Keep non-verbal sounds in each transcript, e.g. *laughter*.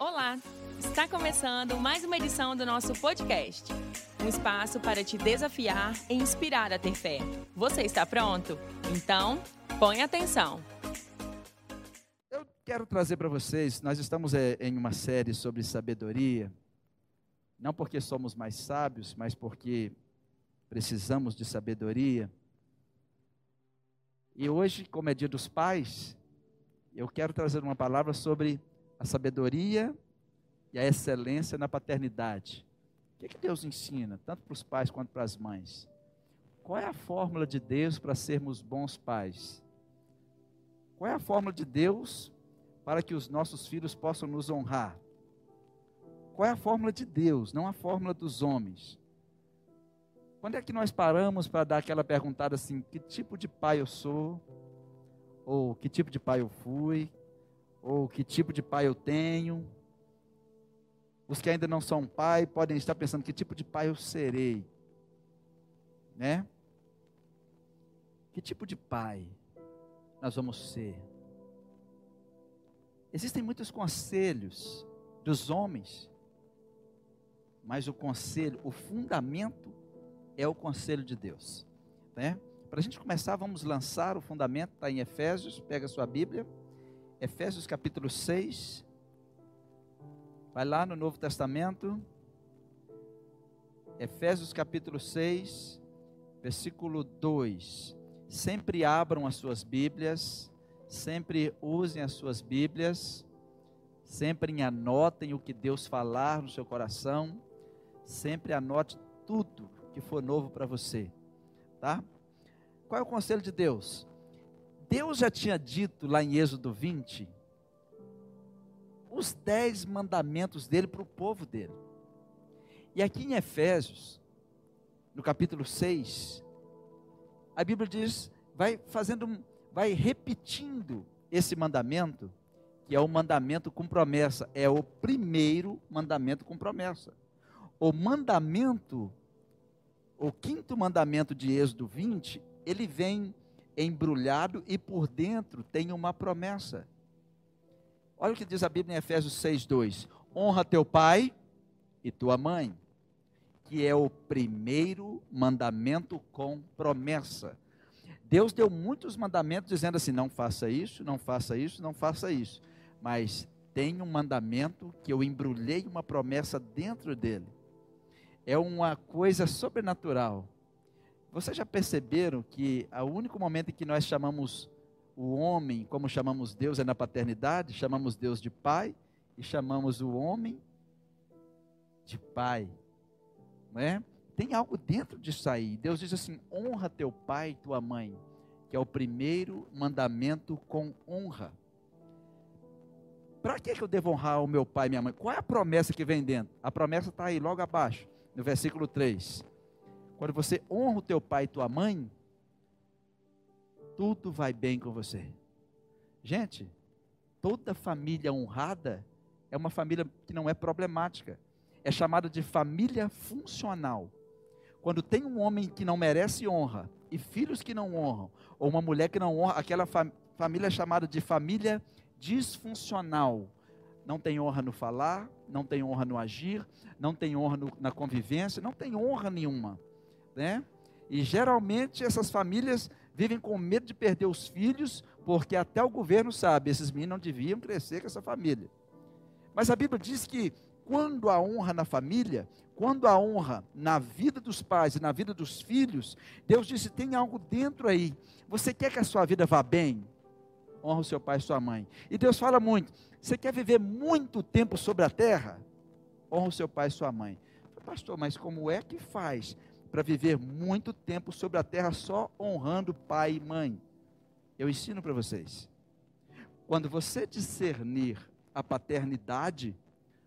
Olá! Está começando mais uma edição do nosso podcast. Um espaço para te desafiar e inspirar a ter fé. Você está pronto? Então, põe atenção. Eu quero trazer para vocês, nós estamos é, em uma série sobre sabedoria, não porque somos mais sábios, mas porque precisamos de sabedoria. E hoje, como é dia dos pais, eu quero trazer uma palavra sobre a sabedoria e a excelência na paternidade. O que, é que Deus ensina, tanto para os pais quanto para as mães? Qual é a fórmula de Deus para sermos bons pais? Qual é a fórmula de Deus para que os nossos filhos possam nos honrar? Qual é a fórmula de Deus, não a fórmula dos homens? Quando é que nós paramos para dar aquela perguntada assim: que tipo de pai eu sou? Ou que tipo de pai eu fui? Ou que tipo de pai eu tenho. Os que ainda não são pai podem estar pensando que tipo de pai eu serei, né? Que tipo de pai nós vamos ser? Existem muitos conselhos dos homens, mas o conselho, o fundamento é o conselho de Deus, né? Para a gente começar, vamos lançar o fundamento, está em Efésios, pega a sua Bíblia. Efésios capítulo 6. Vai lá no Novo Testamento. Efésios capítulo 6, versículo 2. Sempre abram as suas Bíblias, sempre usem as suas Bíblias, sempre anotem o que Deus falar no seu coração, sempre anote tudo que for novo para você, tá? Qual é o conselho de Deus? Deus já tinha dito lá em Êxodo 20 os dez mandamentos dele para o povo dele. E aqui em Efésios, no capítulo 6, a Bíblia diz, vai fazendo, vai repetindo esse mandamento, que é o mandamento com promessa, é o primeiro mandamento com promessa. O mandamento, o quinto mandamento de Êxodo 20, ele vem embrulhado e por dentro tem uma promessa. Olha o que diz a Bíblia em Efésios 6:2. Honra teu pai e tua mãe, que é o primeiro mandamento com promessa. Deus deu muitos mandamentos dizendo assim: não faça isso, não faça isso, não faça isso. Mas tem um mandamento que eu embrulhei uma promessa dentro dele. É uma coisa sobrenatural. Vocês já perceberam que o único momento em que nós chamamos o homem, como chamamos Deus, é na paternidade? Chamamos Deus de pai e chamamos o homem de pai. Não é? Tem algo dentro disso aí. Deus diz assim: honra teu pai e tua mãe, que é o primeiro mandamento com honra. Para que eu devo honrar o meu pai e minha mãe? Qual é a promessa que vem dentro? A promessa está aí logo abaixo, no versículo 3. Quando você honra o teu pai e tua mãe, tudo vai bem com você. Gente, toda família honrada é uma família que não é problemática. É chamada de família funcional. Quando tem um homem que não merece honra e filhos que não honram, ou uma mulher que não honra, aquela fam família é chamada de família disfuncional. Não tem honra no falar, não tem honra no agir, não tem honra no, na convivência, não tem honra nenhuma né? E geralmente essas famílias vivem com medo de perder os filhos, porque até o governo sabe, esses meninos não deviam crescer com essa família. Mas a Bíblia diz que quando a honra na família, quando a honra na vida dos pais e na vida dos filhos, Deus disse: tem algo dentro aí. Você quer que a sua vida vá bem? Honra o seu pai e sua mãe. E Deus fala muito: você quer viver muito tempo sobre a terra? Honra o seu pai e sua mãe. Pastor, mas como é que faz para viver muito tempo sobre a terra só honrando pai e mãe. Eu ensino para vocês. Quando você discernir a paternidade,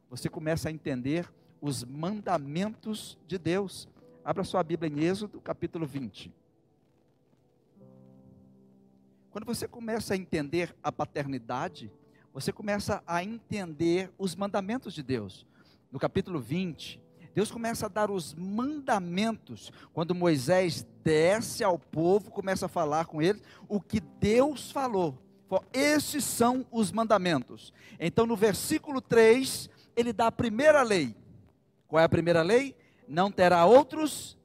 você começa a entender os mandamentos de Deus. Abra sua Bíblia em Êxodo, capítulo 20. Quando você começa a entender a paternidade, você começa a entender os mandamentos de Deus. No capítulo 20, Deus começa a dar os mandamentos. Quando Moisés desce ao povo, começa a falar com eles o que Deus falou. Esses são os mandamentos. Então, no versículo 3, ele dá a primeira lei. Qual é a primeira lei? Não terá outros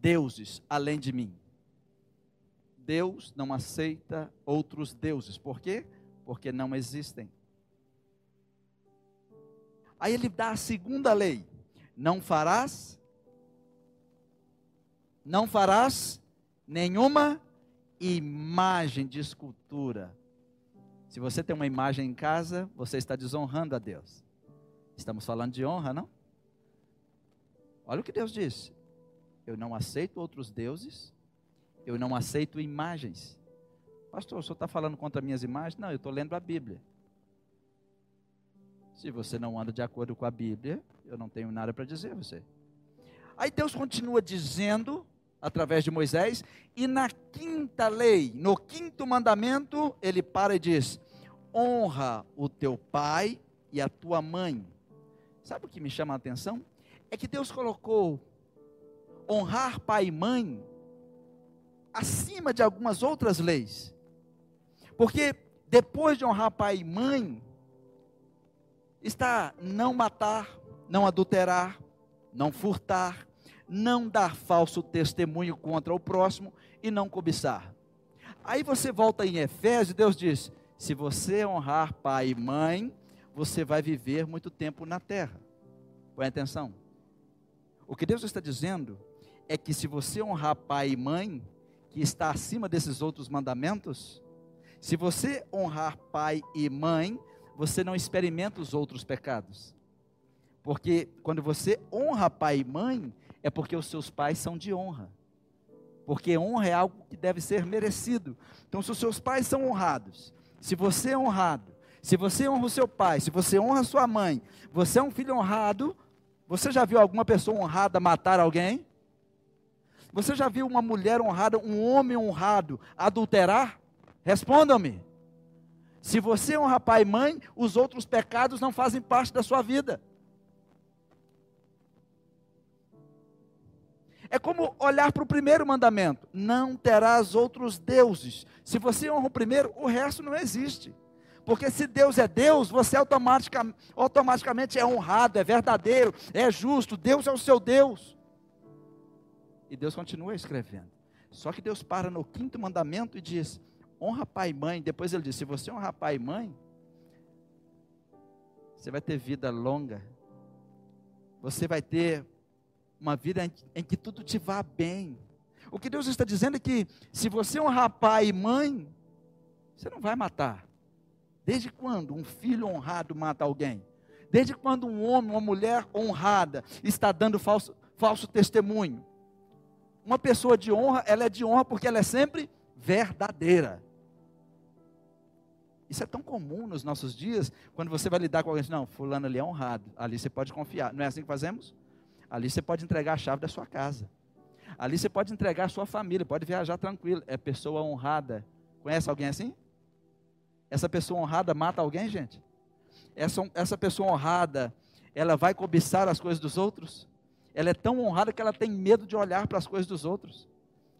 deuses além de mim. Deus não aceita outros deuses. Por quê? Porque não existem. Aí ele dá a segunda lei: não farás não farás nenhuma imagem de escultura. Se você tem uma imagem em casa, você está desonrando a Deus. Estamos falando de honra, não? Olha o que Deus disse: Eu não aceito outros deuses, eu não aceito imagens. Pastor, o senhor está falando contra minhas imagens? Não, eu estou lendo a Bíblia. Se você não anda de acordo com a Bíblia, eu não tenho nada para dizer a você. Aí Deus continua dizendo através de Moisés, e na quinta lei, no quinto mandamento, ele para e diz: honra o teu pai e a tua mãe. Sabe o que me chama a atenção? É que Deus colocou honrar pai e mãe acima de algumas outras leis. Porque depois de honrar pai e mãe, está não matar, não adulterar, não furtar, não dar falso testemunho contra o próximo e não cobiçar. Aí você volta em Efésios, Deus diz: se você honrar pai e mãe, você vai viver muito tempo na terra. Põe atenção. O que Deus está dizendo é que se você honrar pai e mãe, que está acima desses outros mandamentos, se você honrar pai e mãe, você não experimenta os outros pecados. Porque quando você honra pai e mãe, é porque os seus pais são de honra. Porque honra é algo que deve ser merecido. Então, se os seus pais são honrados, se você é honrado, se você honra o seu pai, se você honra a sua mãe, você é um filho honrado, você já viu alguma pessoa honrada matar alguém? Você já viu uma mulher honrada, um homem honrado adulterar? Respondam-me. Se você honra pai e mãe, os outros pecados não fazem parte da sua vida. É como olhar para o primeiro mandamento: não terás outros deuses. Se você honra o primeiro, o resto não existe. Porque se Deus é Deus, você automaticamente, automaticamente é honrado, é verdadeiro, é justo. Deus é o seu Deus. E Deus continua escrevendo. Só que Deus para no quinto mandamento e diz: honra pai e mãe. Depois ele diz: se você honrar pai e mãe, você vai ter vida longa. Você vai ter uma vida em, que tudo te vá bem. O que Deus está dizendo é que se você honrar pai e mãe, você não vai matar. Desde quando um filho honrado mata alguém? Desde quando um homem, uma mulher honrada está dando falso, falso testemunho? Uma pessoa de honra, ela é de honra porque ela é sempre verdadeira. Isso é tão comum nos nossos dias, quando você vai lidar com alguém, não, fulano ali é honrado, ali você pode confiar. Não é assim que fazemos? Ali você pode entregar a chave da sua casa. Ali você pode entregar a sua família, pode viajar tranquilo. É pessoa honrada. Conhece alguém assim? Essa pessoa honrada mata alguém, gente? Essa, essa pessoa honrada, ela vai cobiçar as coisas dos outros? Ela é tão honrada que ela tem medo de olhar para as coisas dos outros.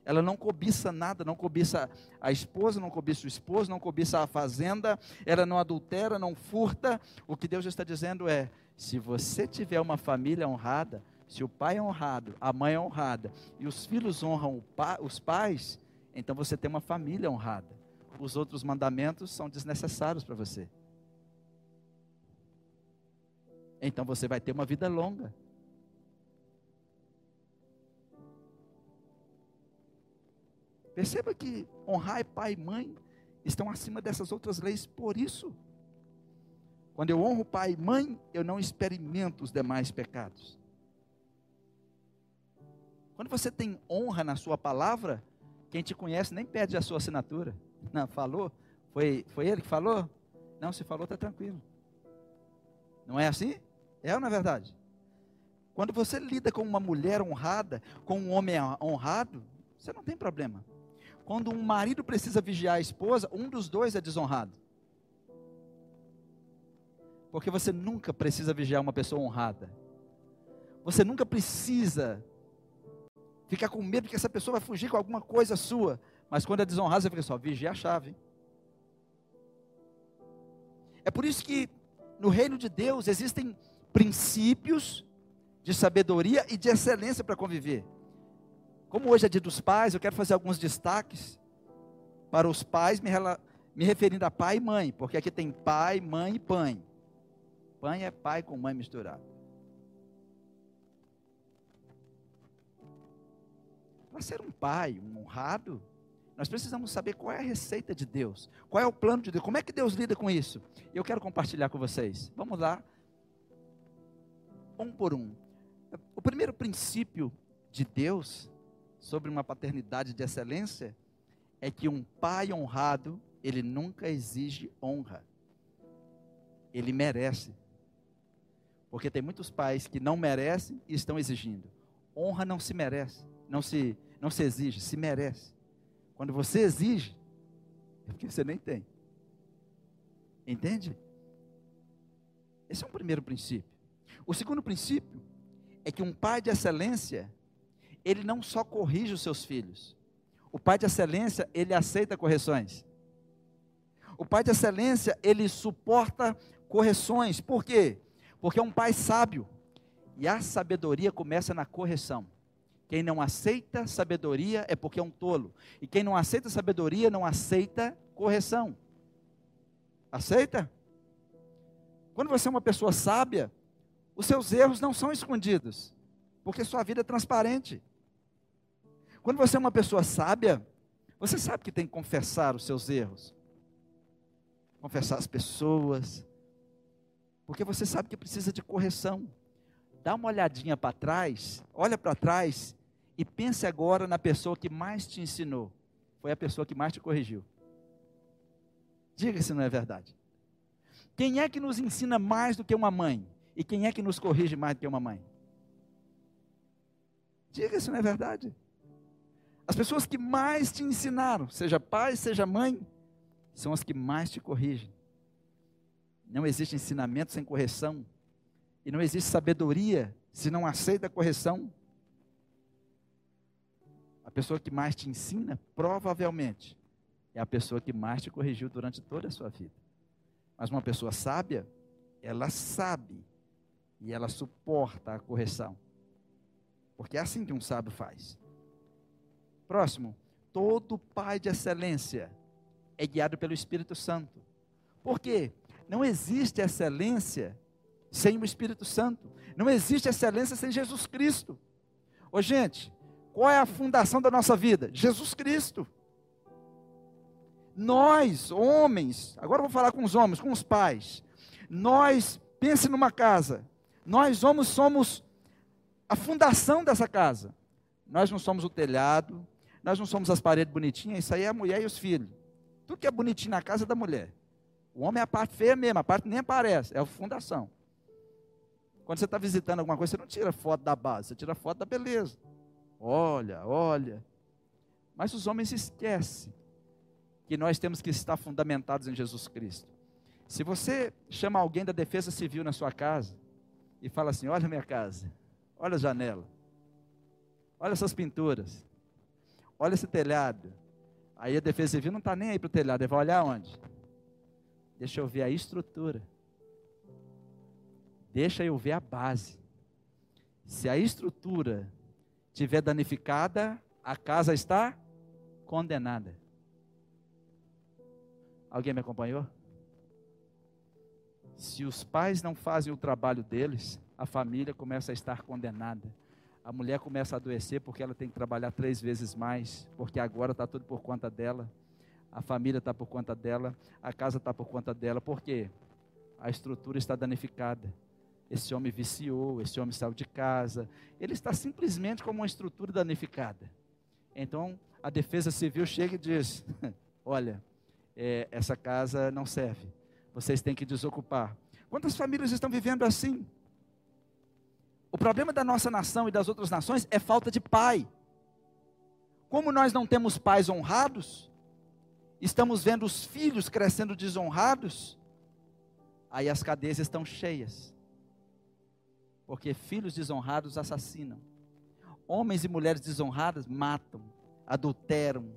Ela não cobiça nada, não cobiça a esposa, não cobiça o esposo, não cobiça a fazenda, ela não adultera, não furta. O que Deus está dizendo é: se você tiver uma família honrada, se o pai é honrado, a mãe é honrada e os filhos honram os pais, então você tem uma família honrada. Os outros mandamentos são desnecessários para você. Então você vai ter uma vida longa. Perceba que honrar pai e mãe estão acima dessas outras leis por isso. Quando eu honro pai e mãe, eu não experimento os demais pecados. Quando você tem honra na sua palavra, quem te conhece nem pede a sua assinatura. Não, falou? Foi, foi ele que falou? Não, se falou, está tranquilo. Não é assim? É ou não é verdade? Quando você lida com uma mulher honrada, com um homem honrado, você não tem problema. Quando um marido precisa vigiar a esposa, um dos dois é desonrado. Porque você nunca precisa vigiar uma pessoa honrada. Você nunca precisa ficar com medo que essa pessoa vai fugir com alguma coisa sua. Mas quando é desonrado, você fica só, vigia a chave. É por isso que no reino de Deus existem princípios de sabedoria e de excelência para conviver. Como hoje é dia dos pais, eu quero fazer alguns destaques para os pais, me, me referindo a pai e mãe, porque aqui tem pai, mãe e pai. Pai é pai com mãe misturado. Para ser um pai, um honrado, nós precisamos saber qual é a receita de Deus, qual é o plano de Deus, como é que Deus lida com isso. Eu quero compartilhar com vocês. Vamos lá, um por um. O primeiro princípio de Deus sobre uma paternidade de excelência é que um pai honrado, ele nunca exige honra. Ele merece. Porque tem muitos pais que não merecem e estão exigindo. Honra não se merece, não se não se exige, se merece. Quando você exige, é porque você nem tem. Entende? Esse é um primeiro princípio. O segundo princípio é que um pai de excelência, ele não só corrige os seus filhos. O pai de excelência, ele aceita correções. O pai de excelência, ele suporta correções. Por quê? Porque é um pai sábio. E a sabedoria começa na correção. Quem não aceita sabedoria é porque é um tolo. E quem não aceita sabedoria não aceita correção. Aceita? Quando você é uma pessoa sábia, os seus erros não são escondidos, porque sua vida é transparente. Quando você é uma pessoa sábia, você sabe que tem que confessar os seus erros, confessar as pessoas, porque você sabe que precisa de correção. Dá uma olhadinha para trás, olha para trás e pense agora na pessoa que mais te ensinou. Foi a pessoa que mais te corrigiu. Diga se não é verdade. Quem é que nos ensina mais do que uma mãe? E quem é que nos corrige mais do que uma mãe? Diga se não é verdade. As pessoas que mais te ensinaram, seja pai, seja mãe, são as que mais te corrigem. Não existe ensinamento sem correção. E não existe sabedoria se não aceita a correção. A pessoa que mais te ensina, provavelmente, é a pessoa que mais te corrigiu durante toda a sua vida. Mas uma pessoa sábia, ela sabe e ela suporta a correção. Porque é assim que um sábio faz. Próximo, todo pai de excelência é guiado pelo Espírito Santo. Por quê? Não existe excelência sem o Espírito Santo. Não existe excelência sem Jesus Cristo. Ô gente, qual é a fundação da nossa vida? Jesus Cristo. Nós, homens, agora vou falar com os homens, com os pais. Nós, pense numa casa. Nós, homens, somos a fundação dessa casa. Nós não somos o telhado, nós não somos as paredes bonitinhas, isso aí é a mulher e os filhos. Tudo que é bonitinho na casa é da mulher. O homem é a parte feia mesmo, a parte nem aparece, é a fundação. Quando você está visitando alguma coisa, você não tira foto da base, você tira foto da beleza. Olha, olha. Mas os homens esquecem que nós temos que estar fundamentados em Jesus Cristo. Se você chama alguém da defesa civil na sua casa e fala assim: Olha minha casa, olha a janela, olha essas pinturas, olha esse telhado. Aí a defesa civil não está nem aí para o telhado, ele vai olhar onde? Deixa eu ver a estrutura. Deixa eu ver a base. Se a estrutura tiver danificada, a casa está condenada. Alguém me acompanhou? Se os pais não fazem o trabalho deles, a família começa a estar condenada. A mulher começa a adoecer porque ela tem que trabalhar três vezes mais, porque agora está tudo por conta dela. A família está por conta dela, a casa está por conta dela. Por quê? A estrutura está danificada. Esse homem viciou, esse homem saiu de casa. Ele está simplesmente como uma estrutura danificada. Então, a defesa civil chega e diz: *laughs* Olha, é, essa casa não serve. Vocês têm que desocupar. Quantas famílias estão vivendo assim? O problema da nossa nação e das outras nações é falta de pai. Como nós não temos pais honrados, estamos vendo os filhos crescendo desonrados, aí as cadeias estão cheias porque filhos desonrados assassinam. Homens e mulheres desonradas matam, adulteram,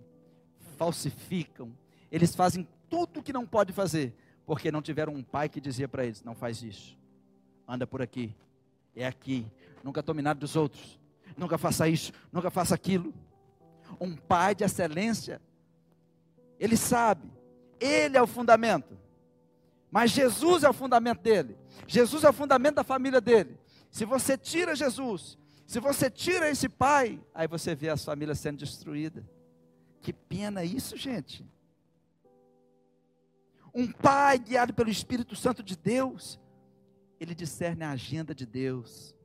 falsificam. Eles fazem tudo o que não pode fazer porque não tiveram um pai que dizia para eles: não faz isso, anda por aqui, é aqui, nunca tome nada dos outros, nunca faça isso, nunca faça aquilo. Um pai de excelência, ele sabe, ele é o fundamento, mas Jesus é o fundamento dele, Jesus é o fundamento da família dele. Se você tira Jesus, se você tira esse pai, aí você vê as famílias sendo destruídas. Que pena isso, gente. Um pai guiado pelo Espírito Santo de Deus, ele discerne a agenda de Deus.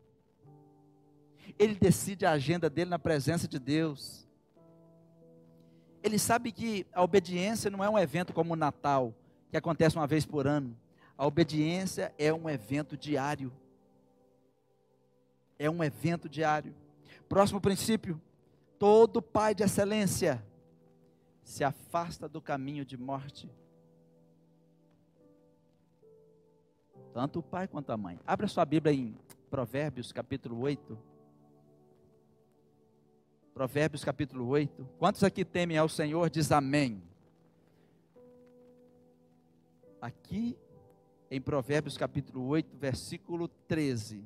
Ele decide a agenda dele na presença de Deus. Ele sabe que a obediência não é um evento como o Natal, que acontece uma vez por ano. A obediência é um evento diário. É um evento diário. Próximo princípio: todo pai de excelência se afasta do caminho de morte. Tanto o pai quanto a mãe. Abra sua Bíblia em Provérbios capítulo 8. Provérbios capítulo 8. Quantos aqui temem ao Senhor? Diz amém. Aqui em Provérbios capítulo 8, versículo 13.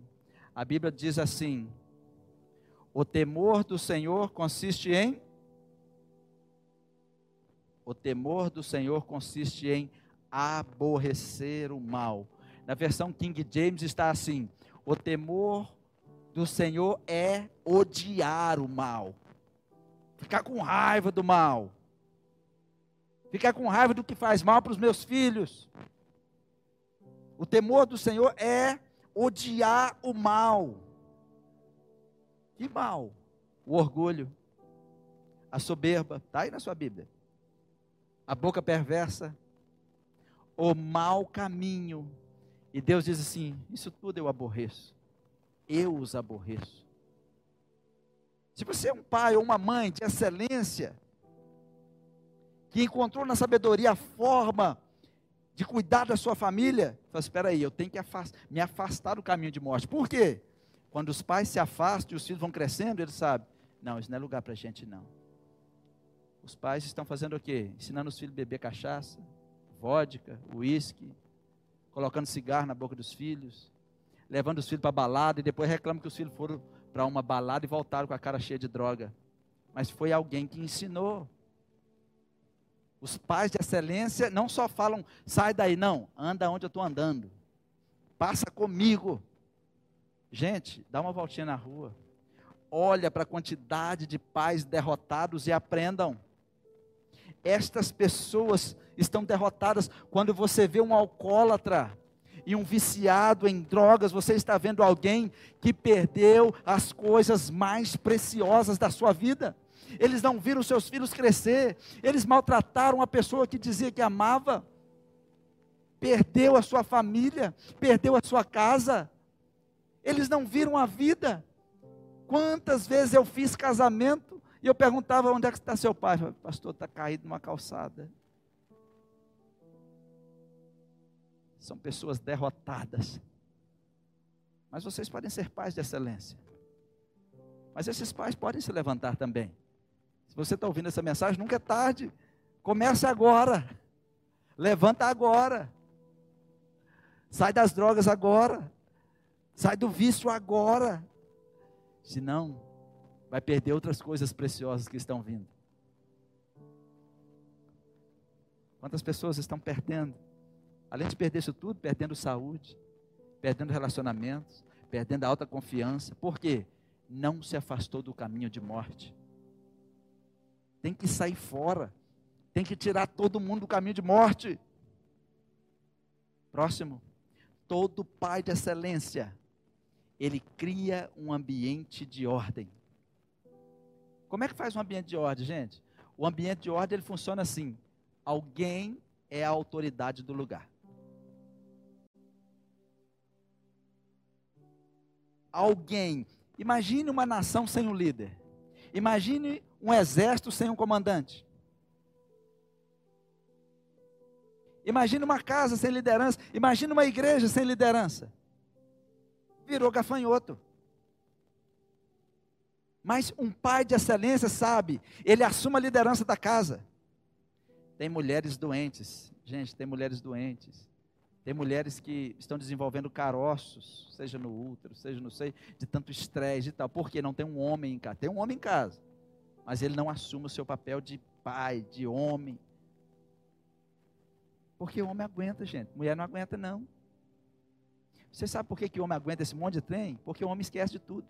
A Bíblia diz assim: O temor do Senhor consiste em O temor do Senhor consiste em aborrecer o mal. Na versão King James está assim: O temor do Senhor é odiar o mal. Ficar com raiva do mal. Ficar com raiva do que faz mal para os meus filhos. O temor do Senhor é odiar o mal. Que mal? O orgulho, a soberba, está aí na sua Bíblia. A boca perversa, o mau caminho. E Deus diz assim: Isso tudo eu aborreço. Eu os aborreço. Se você é um pai ou uma mãe de excelência, que encontrou na sabedoria a forma de cuidar da sua família, fala assim, espera aí, eu tenho que afastar, me afastar do caminho de morte. Por quê? Quando os pais se afastam e os filhos vão crescendo, eles sabem, não, isso não é lugar para gente não. Os pais estão fazendo o quê? Ensinando os filhos a beber cachaça, vodka, uísque, colocando cigarro na boca dos filhos, levando os filhos para balada e depois reclamam que os filhos foram para uma balada e voltaram com a cara cheia de droga. Mas foi alguém que ensinou. Os pais de excelência não só falam, sai daí, não, anda onde eu estou andando, passa comigo. Gente, dá uma voltinha na rua, olha para a quantidade de pais derrotados e aprendam. Estas pessoas estão derrotadas quando você vê um alcoólatra e um viciado em drogas, você está vendo alguém que perdeu as coisas mais preciosas da sua vida eles não viram seus filhos crescer, eles maltrataram a pessoa que dizia que amava, perdeu a sua família, perdeu a sua casa, eles não viram a vida. Quantas vezes eu fiz casamento e eu perguntava: onde é que está seu pai? Falei, Pastor, está caído numa calçada. São pessoas derrotadas. Mas vocês podem ser pais de excelência. Mas esses pais podem se levantar também. Se você está ouvindo essa mensagem, nunca é tarde. Comece agora. Levanta agora. Sai das drogas agora. Sai do vício agora. Senão, vai perder outras coisas preciosas que estão vindo. Quantas pessoas estão perdendo? Além de perder isso tudo, perdendo saúde, perdendo relacionamentos, perdendo a alta confiança. Por quê? Não se afastou do caminho de morte tem que sair fora, tem que tirar todo mundo do caminho de morte. Próximo, todo pai de excelência, ele cria um ambiente de ordem. Como é que faz um ambiente de ordem, gente? O ambiente de ordem ele funciona assim: alguém é a autoridade do lugar. Alguém. Imagine uma nação sem um líder. Imagine um exército sem um comandante. Imagina uma casa sem liderança. Imagina uma igreja sem liderança. Virou gafanhoto. Mas um pai de excelência sabe, ele assume a liderança da casa. Tem mulheres doentes, Gente, tem mulheres doentes. Tem mulheres que estão desenvolvendo caroços, seja no útero, seja no seio, de tanto estresse e tal. Porque não tem um homem em casa. Tem um homem em casa, mas ele não assume o seu papel de pai, de homem. Porque o homem aguenta, gente. Mulher não aguenta, não. Você sabe por que, que o homem aguenta esse monte de trem? Porque o homem esquece de tudo.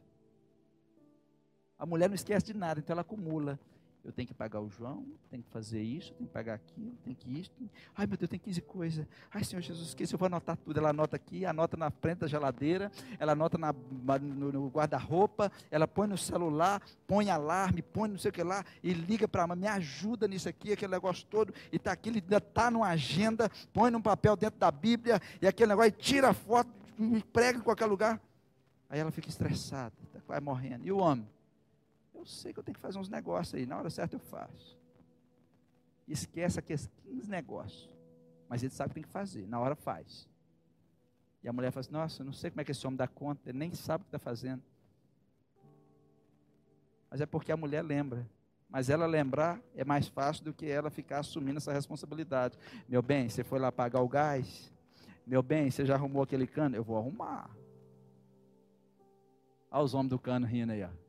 A mulher não esquece de nada, então ela acumula eu tenho que pagar o João, tenho que fazer isso, tenho que pagar aquilo, tenho que isso. Tenho... Ai meu Deus, tem 15 coisas. Ai Senhor Jesus, esqueci, eu vou anotar tudo. Ela anota aqui, anota na frente da geladeira, ela anota na, no, no guarda-roupa, ela põe no celular, põe alarme, põe não sei o que lá, e liga para a mãe, me ajuda nisso aqui, aquele negócio todo, e está aqui, ele ainda está numa agenda, põe num papel dentro da Bíblia, e aquele negócio, e tira a foto, e prega em qualquer lugar. Aí ela fica estressada, está quase morrendo. E o homem? Eu sei que eu tenho que fazer uns negócios aí, na hora certa eu faço. Esquece aqueles 15 negócios. Mas ele sabe que tem que fazer, na hora faz. E a mulher fala assim: Nossa, não sei como é que esse homem dá conta, ele nem sabe o que está fazendo. Mas é porque a mulher lembra. Mas ela lembrar é mais fácil do que ela ficar assumindo essa responsabilidade. Meu bem, você foi lá pagar o gás? Meu bem, você já arrumou aquele cano? Eu vou arrumar. Olha os homens do cano rindo aí, ó.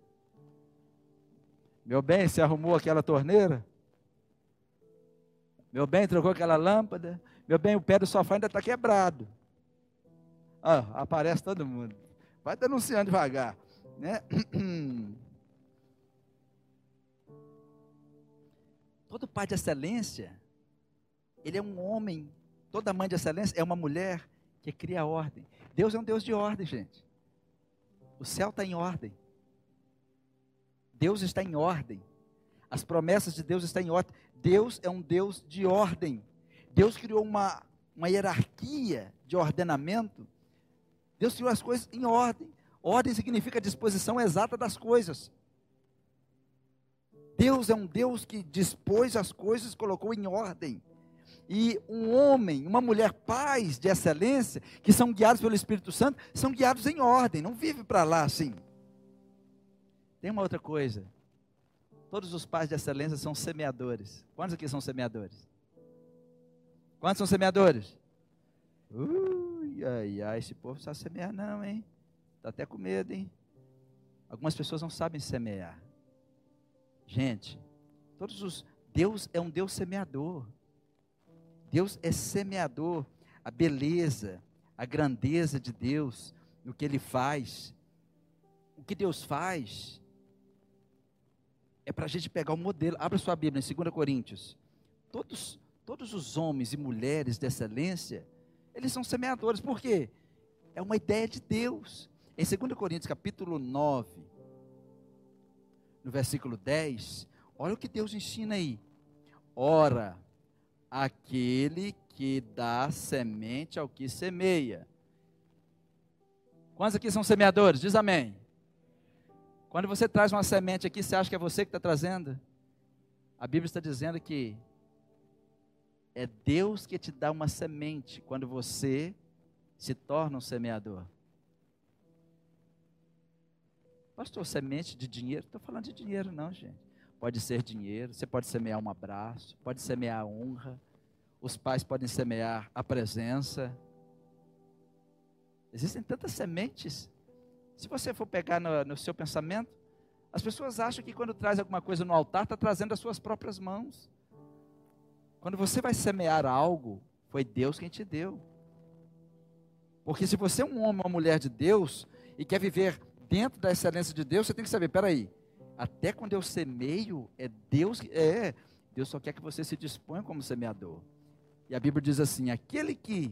Meu bem, você arrumou aquela torneira? Meu bem, trocou aquela lâmpada? Meu bem, o pé do sofá ainda está quebrado. Ah, aparece todo mundo. Vai denunciando devagar. Né? *clears throat* Todo pai de excelência, ele é um homem. Toda mãe de excelência é uma mulher que cria ordem. Deus é um Deus de ordem, gente. O céu está em ordem. Deus está em ordem. As promessas de Deus estão em ordem. Deus é um Deus de ordem. Deus criou uma, uma hierarquia de ordenamento. Deus criou as coisas em ordem. Ordem significa a disposição exata das coisas. Deus é um Deus que dispôs as coisas, colocou em ordem. E um homem, uma mulher, pais de excelência, que são guiados pelo Espírito Santo, são guiados em ordem, não vive para lá assim. Tem uma outra coisa. Todos os pais de excelência são semeadores. Quantos aqui são semeadores? Quantos são semeadores? Ui, ai, ai, esse povo não sabe semear não, hein? Está até com medo, hein? Algumas pessoas não sabem semear. Gente, todos os Deus é um Deus semeador. Deus é semeador. A beleza, a grandeza de Deus, no que Ele faz. O que Deus faz é para a gente pegar o modelo. Abra sua Bíblia em 2 Coríntios. Todos, todos os homens e mulheres de excelência, eles são semeadores. Por quê? É uma ideia de Deus. Em 2 Coríntios, capítulo 9, no versículo 10, olha o que Deus ensina aí. Ora, aquele que dá semente ao que semeia. Quantos aqui são semeadores? Diz amém. Quando você traz uma semente aqui, você acha que é você que está trazendo? A Bíblia está dizendo que é Deus que te dá uma semente quando você se torna um semeador. Pastor, semente de dinheiro? Estou falando de dinheiro, não, gente. Pode ser dinheiro, você pode semear um abraço, pode semear honra, os pais podem semear a presença. Existem tantas sementes se você for pegar no, no seu pensamento, as pessoas acham que quando traz alguma coisa no altar, está trazendo as suas próprias mãos. Quando você vai semear algo, foi Deus quem te deu. Porque se você é um homem ou uma mulher de Deus e quer viver dentro da excelência de Deus, você tem que saber, peraí, até quando eu semeio, é Deus que. É, Deus só quer que você se disponha como semeador. E a Bíblia diz assim: aquele que.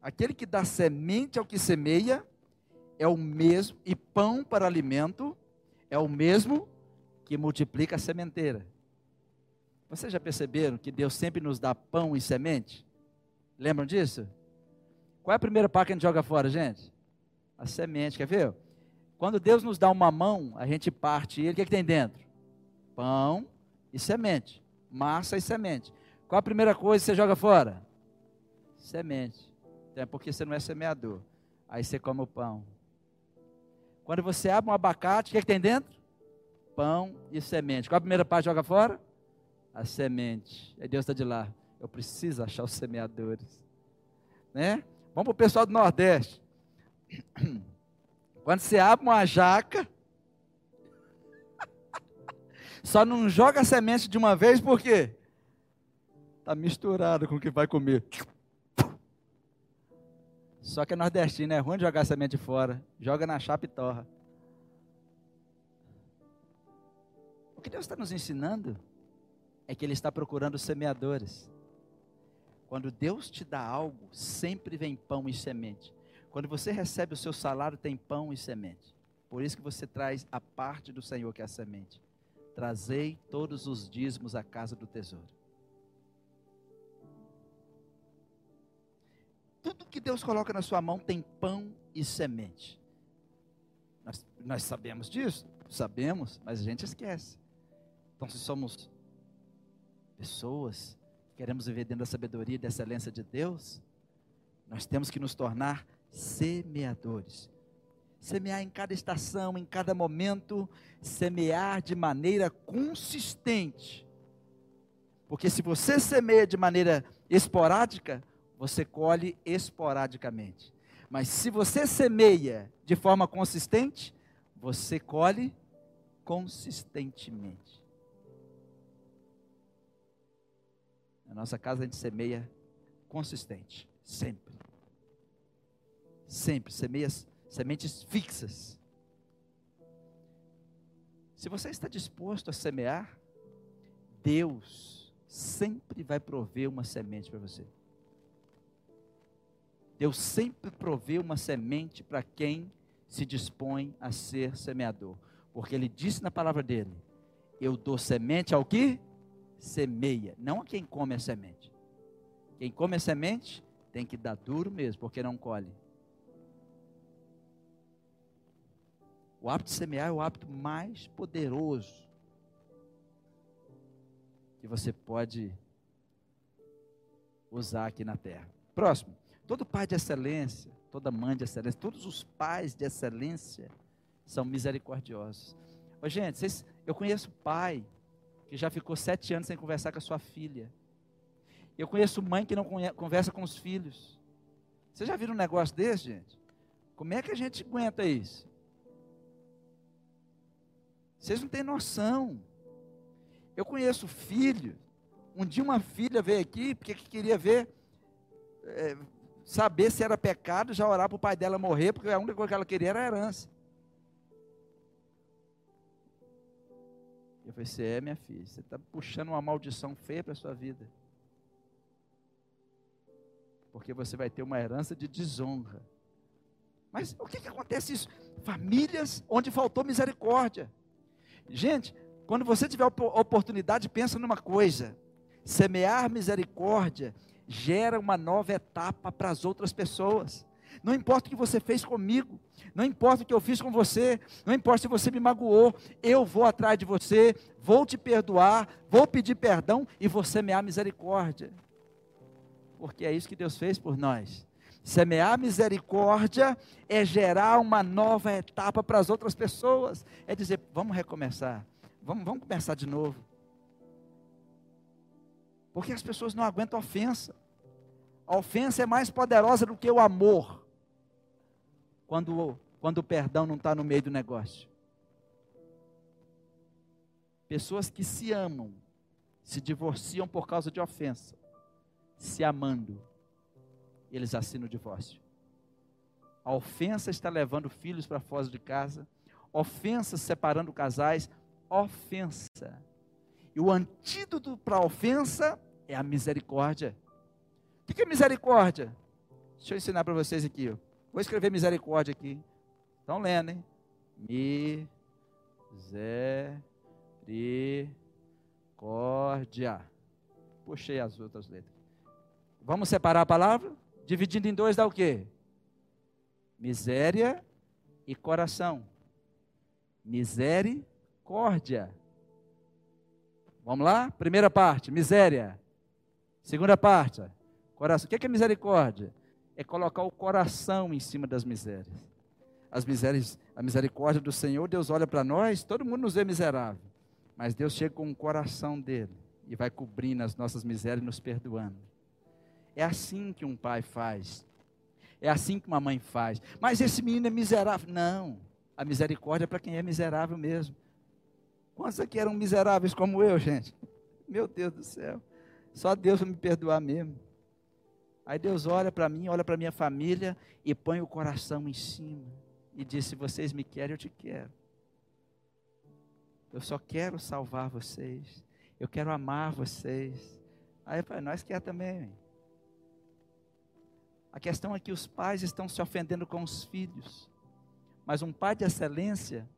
Aquele que dá semente ao que semeia, é o mesmo, e pão para alimento é o mesmo que multiplica a sementeira. Vocês já perceberam que Deus sempre nos dá pão e semente? Lembram disso? Qual é a primeira parte que a gente joga fora, gente? A semente, quer ver? Quando Deus nos dá uma mão, a gente parte ele, o que, é que tem dentro? Pão e semente. Massa e semente. Qual a primeira coisa que você joga fora? Semente. Então é porque você não é semeador. Aí você come o pão. Quando você abre um abacate, o que, é que tem dentro? Pão e semente. Qual a primeira parte joga fora? A semente. Aí Deus está de lá. Eu preciso achar os semeadores. Né? Vamos para o pessoal do Nordeste. *clears throat* Quando você abre uma jaca, *laughs* só não joga a semente de uma vez, por quê? Está misturado com o que vai comer. Só que é nordestino, é ruim jogar a semente fora. Joga na chapa e torra. O que Deus está nos ensinando é que Ele está procurando semeadores. Quando Deus te dá algo, sempre vem pão e semente. Quando você recebe o seu salário, tem pão e semente. Por isso que você traz a parte do Senhor, que é a semente. Trazei todos os dízimos à casa do tesouro. Tudo que Deus coloca na sua mão tem pão e semente. Nós, nós sabemos disso? Sabemos, mas a gente esquece. Então, se somos pessoas queremos viver dentro da sabedoria e da excelência de Deus, nós temos que nos tornar semeadores. Semear em cada estação, em cada momento, semear de maneira consistente. Porque se você semeia de maneira esporádica, você colhe esporadicamente. Mas se você semeia de forma consistente, você colhe consistentemente. Na nossa casa a gente semeia consistente, sempre. Sempre, semeias, sementes fixas. Se você está disposto a semear, Deus sempre vai prover uma semente para você. Deus sempre provê uma semente para quem se dispõe a ser semeador. Porque ele disse na palavra dele: Eu dou semente ao que semeia, não a quem come a semente. Quem come a semente tem que dar duro mesmo, porque não colhe. O hábito de semear é o hábito mais poderoso que você pode usar aqui na terra. Próximo. Todo pai de excelência, toda mãe de excelência, todos os pais de excelência são misericordiosos. Ô, gente, vocês, eu conheço pai que já ficou sete anos sem conversar com a sua filha. Eu conheço mãe que não conversa com os filhos. Vocês já viram um negócio desse, gente? Como é que a gente aguenta isso? Vocês não têm noção. Eu conheço filho. Um dia uma filha veio aqui porque queria ver, é, saber se era pecado, já orar para o pai dela morrer, porque a única coisa que ela queria era a herança. Eu falei, você é minha filha, você está puxando uma maldição feia para a sua vida. Porque você vai ter uma herança de desonra. Mas o que, que acontece isso? Famílias onde faltou misericórdia. Gente, quando você tiver oportunidade, pensa numa coisa: semear misericórdia gera uma nova etapa para as outras pessoas. Não importa o que você fez comigo, não importa o que eu fiz com você, não importa se você me magoou, eu vou atrás de você, vou te perdoar, vou pedir perdão e vou semear misericórdia. Porque é isso que Deus fez por nós. Semear misericórdia é gerar uma nova etapa para as outras pessoas. É dizer, vamos recomeçar, vamos, vamos começar de novo. Porque as pessoas não aguentam ofensa. A ofensa é mais poderosa do que o amor quando, quando o perdão não está no meio do negócio. Pessoas que se amam, se divorciam por causa de ofensa, se amando, eles assinam o divórcio. A ofensa está levando filhos para fora de casa, ofensa separando casais, ofensa. E o antídoto para a ofensa é a misericórdia. O que é misericórdia? Deixa eu ensinar para vocês aqui. Vou escrever misericórdia aqui. Estão lendo, hein? Misericórdia. Puxei as outras letras. Vamos separar a palavra? Dividindo em dois dá o quê? Miséria e coração. Misericórdia. Vamos lá? Primeira parte, miséria. Segunda parte, coração. O que é misericórdia? é colocar o coração em cima das misérias. As misérias, a misericórdia do Senhor, Deus olha para nós, todo mundo nos vê miserável, mas Deus chega com o coração dele, e vai cobrindo as nossas misérias e nos perdoando. É assim que um pai faz. É assim que uma mãe faz. Mas esse menino é miserável. Não. A misericórdia é para quem é miserável mesmo. Quantos aqui eram miseráveis como eu, gente? Meu Deus do céu. Só Deus vai me perdoar mesmo. Aí Deus olha para mim, olha para minha família e põe o coração em cima. E diz: Se vocês me querem, eu te quero. Eu só quero salvar vocês. Eu quero amar vocês. Aí para nós quer também. A questão é que os pais estão se ofendendo com os filhos. Mas um pai de excelência,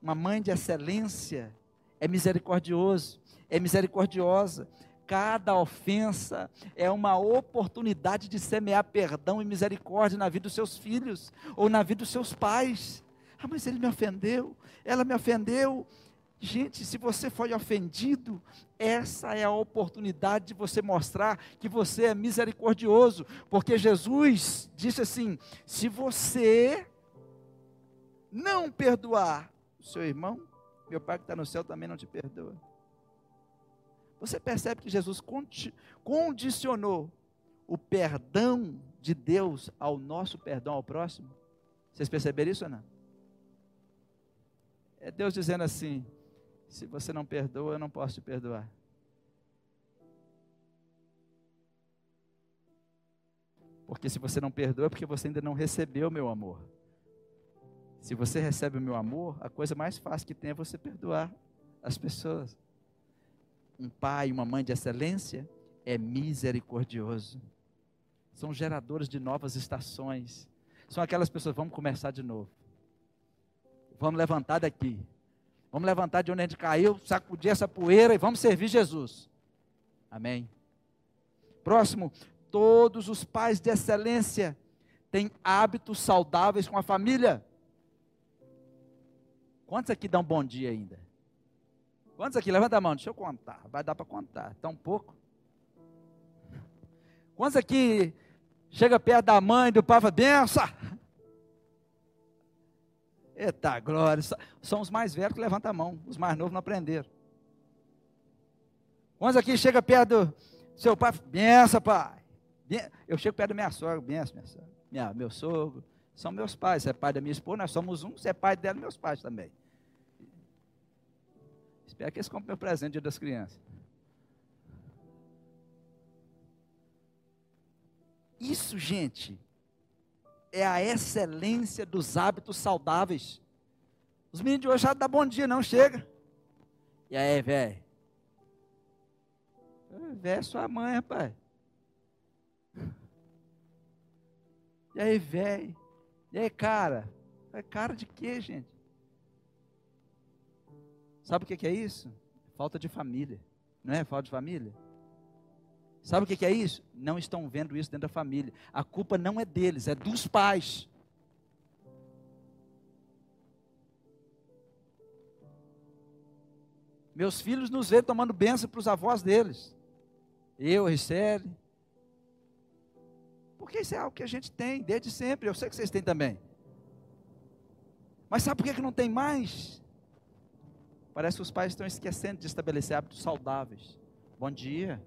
uma mãe de excelência, é misericordioso, é misericordiosa. Cada ofensa é uma oportunidade de semear perdão e misericórdia na vida dos seus filhos ou na vida dos seus pais. Ah, mas ele me ofendeu, ela me ofendeu. Gente, se você foi ofendido, essa é a oportunidade de você mostrar que você é misericordioso, porque Jesus disse assim: se você não perdoar o seu irmão, meu Pai que está no céu também não te perdoa. Você percebe que Jesus condicionou o perdão de Deus ao nosso perdão ao próximo? Vocês perceberam isso ou não? É Deus dizendo assim: se você não perdoa, eu não posso te perdoar. Porque se você não perdoa, é porque você ainda não recebeu meu amor. Se você recebe o meu amor, a coisa mais fácil que tem é você perdoar as pessoas. Um pai, uma mãe de excelência é misericordioso. São geradores de novas estações. São aquelas pessoas, vamos começar de novo. Vamos levantar daqui. Vamos levantar de onde a gente caiu, sacudir essa poeira e vamos servir Jesus. Amém. Próximo, todos os pais de excelência têm hábitos saudáveis com a família. Quantos aqui dão bom dia ainda? Quantos aqui? Levanta a mão, deixa eu contar. Vai dar para contar. Tão pouco. Quantos aqui chega perto da mãe, do pai fala, benção? Eita glória. São os mais velhos que levantam a mão. Os mais novos não aprenderam. Quantos aqui chega perto do seu pai? Benção, pai. Eu chego perto da minha sogra. Benção, minha sogra. Minha, meu sogro. São meus pais. Você é pai da minha esposa, nós somos um. Você é pai dela, meus pais também. Espero que eles comprem meu presente dia das crianças. Isso, gente, é a excelência dos hábitos saudáveis. Os meninos de hoje já dá bom dia, não chega. E aí, velho? Velho, é sua mãe, rapaz. E aí, velho? E aí, cara? É cara de quê, gente? Sabe o que é isso? Falta de família. Não é falta de família? Sabe o que é isso? Não estão vendo isso dentro da família. A culpa não é deles, é dos pais. Meus filhos nos veem tomando bênção para os avós deles. Eu, Richelle. Porque isso é algo que a gente tem desde sempre. Eu sei que vocês têm também. Mas sabe por que não tem mais? Parece que os pais estão esquecendo de estabelecer hábitos saudáveis. Bom dia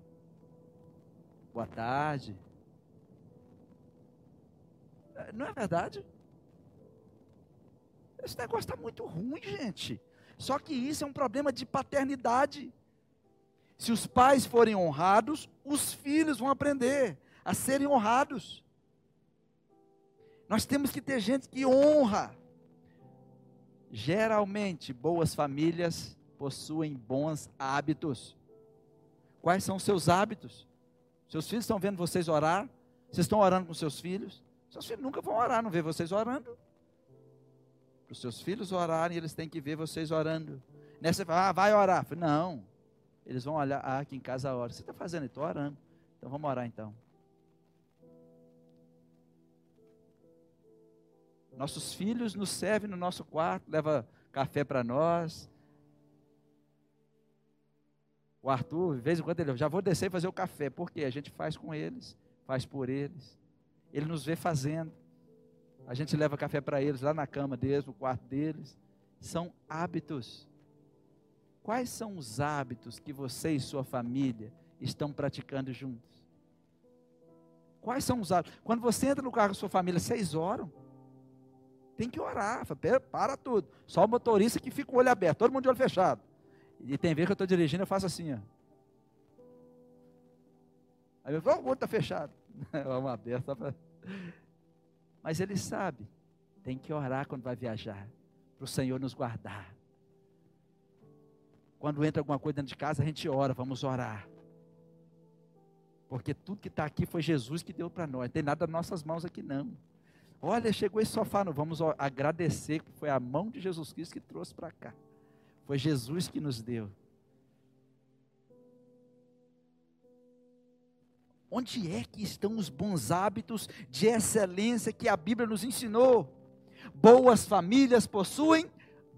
boa tarde. É, não é verdade? Esse negócio está muito ruim, gente. Só que isso é um problema de paternidade. Se os pais forem honrados, os filhos vão aprender a serem honrados. Nós temos que ter gente que honra. Geralmente, boas famílias possuem bons hábitos. Quais são seus hábitos? Seus filhos estão vendo vocês orar? Vocês estão orando com seus filhos? Seus filhos nunca vão orar, não vê vocês orando. Para os seus filhos orarem, eles têm que ver vocês orando. Nessa fala, ah, vai orar. Não. Eles vão olhar, ah, aqui em casa ora. Você está fazendo? Estou orando. Então vamos orar então. Nossos filhos nos servem no nosso quarto, leva café para nós, o Arthur, de vez em quando, ele já vou descer e fazer o café. Porque a gente faz com eles, faz por eles. Ele nos vê fazendo. A gente leva café para eles lá na cama deles, no quarto deles. São hábitos. Quais são os hábitos que você e sua família estão praticando juntos? Quais são os hábitos? Quando você entra no carro com sua família, vocês oram? Tem que orar. Para tudo. Só o motorista que fica o olho aberto, todo mundo de olho fechado. E tem vezes que eu estou dirigindo, eu faço assim, ó. Aí eu falo, o olho está fechado. *laughs* Vamos aberto. Pra... *laughs* Mas ele sabe. Tem que orar quando vai viajar. Para o Senhor nos guardar. Quando entra alguma coisa dentro de casa, a gente ora, vamos orar. Porque tudo que está aqui foi Jesus que deu para nós. Não tem nada nas nossas mãos aqui, não. Olha, chegou esse sofá, não. vamos agradecer que foi a mão de Jesus Cristo que trouxe para cá. Foi Jesus que nos deu. Onde é que estão os bons hábitos de excelência que a Bíblia nos ensinou? Boas famílias possuem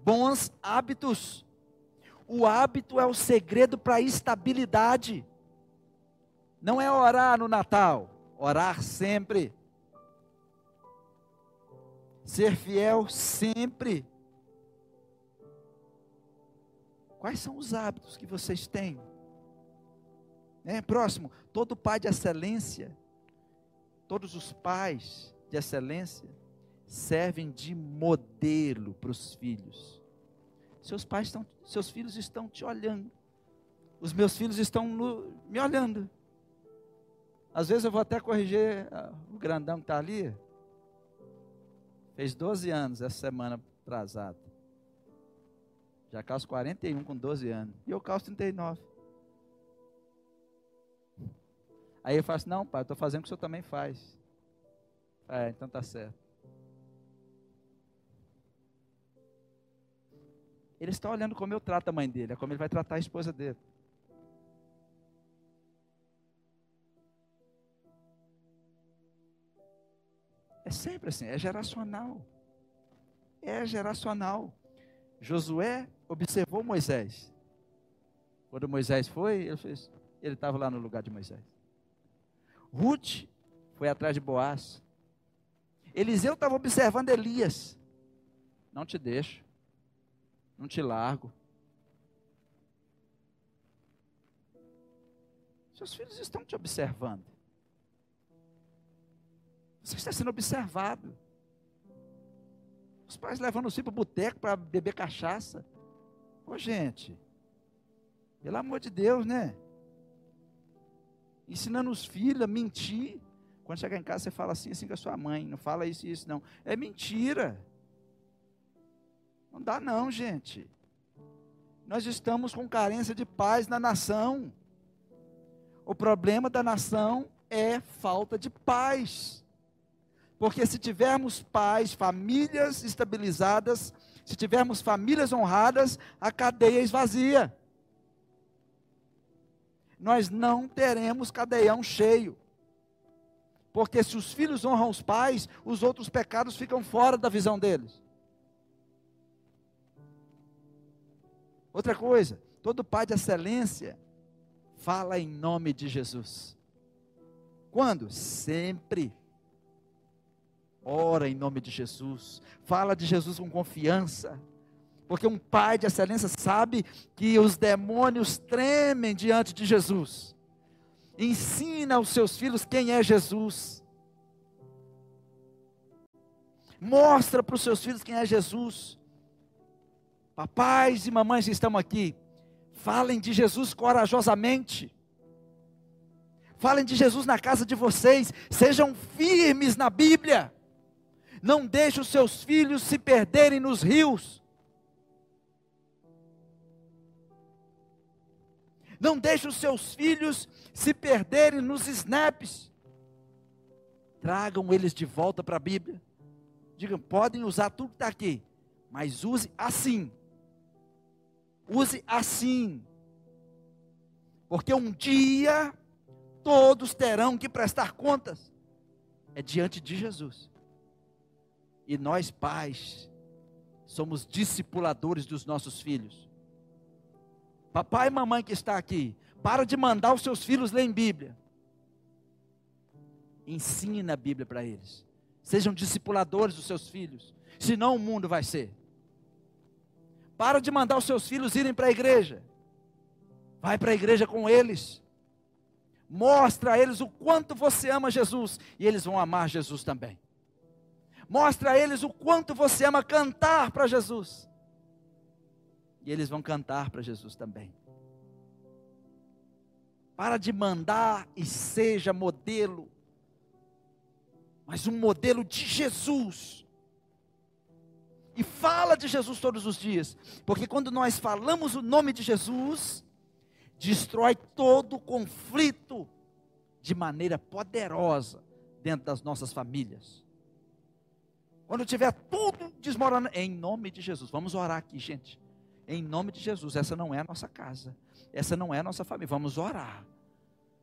bons hábitos. O hábito é o segredo para a estabilidade. Não é orar no Natal, orar sempre. Ser fiel sempre. Quais são os hábitos que vocês têm? É, próximo, todo pai de excelência, todos os pais de excelência servem de modelo para os filhos. Seus pais estão, seus filhos estão te olhando. Os meus filhos estão no, me olhando. Às vezes eu vou até corrigir ah, o grandão que está ali. Fez 12 anos essa semana atrasada. Já calço 41 com 12 anos. E eu calço 39. Aí eu faço, não, pai, eu estou fazendo o que o senhor também faz. É, então tá certo. Ele está olhando como eu trato a mãe dele, é como ele vai tratar a esposa dele. É sempre assim, é geracional. É geracional. Josué observou Moisés. Quando Moisés foi, ele ele estava lá no lugar de Moisés. Ruth foi atrás de Boaz. Eliseu estava observando Elias. Não te deixo não te largo. Seus filhos estão te observando. Você está sendo observado. Os pais levando os filhos para o boteco para beber cachaça. Ô gente, pelo amor de Deus, né? Ensinando os filhos a mentir. Quando chegar em casa, você fala assim, assim com a sua mãe. Não fala isso e isso, não. É mentira. Não dá não, gente. Nós estamos com carência de paz na nação. O problema da nação é falta de paz. Porque se tivermos paz, famílias estabilizadas, se tivermos famílias honradas, a cadeia esvazia. Nós não teremos cadeião cheio. Porque se os filhos honram os pais, os outros pecados ficam fora da visão deles. Outra coisa, todo pai de excelência fala em nome de Jesus. Quando? Sempre. Ora em nome de Jesus. Fala de Jesus com confiança. Porque um pai de excelência sabe que os demônios tremem diante de Jesus. Ensina aos seus filhos quem é Jesus. Mostra para os seus filhos quem é Jesus. Papais e mamães que estão aqui, falem de Jesus corajosamente. Falem de Jesus na casa de vocês, sejam firmes na Bíblia. Não deixe os seus filhos se perderem nos rios. Não deixe os seus filhos se perderem nos snaps. Tragam eles de volta para a Bíblia. Digam, podem usar tudo que está aqui, mas use assim. Use assim. Porque um dia todos terão que prestar contas. É diante de Jesus. E nós, pais, somos discipuladores dos nossos filhos. Papai e mamãe que está aqui, para de mandar os seus filhos lerem Bíblia. Ensina a Bíblia para eles. Sejam discipuladores dos seus filhos. Senão o mundo vai ser. Para de mandar os seus filhos irem para a igreja. Vai para a igreja com eles. Mostra a eles o quanto você ama Jesus e eles vão amar Jesus também. Mostra a eles o quanto você ama cantar para Jesus. E eles vão cantar para Jesus também. Para de mandar e seja modelo, mas um modelo de Jesus. E fala de Jesus todos os dias, porque quando nós falamos o nome de Jesus, destrói todo o conflito de maneira poderosa dentro das nossas famílias. Quando tiver tudo desmoronando, em nome de Jesus, vamos orar aqui, gente. Em nome de Jesus, essa não é a nossa casa, essa não é a nossa família, vamos orar.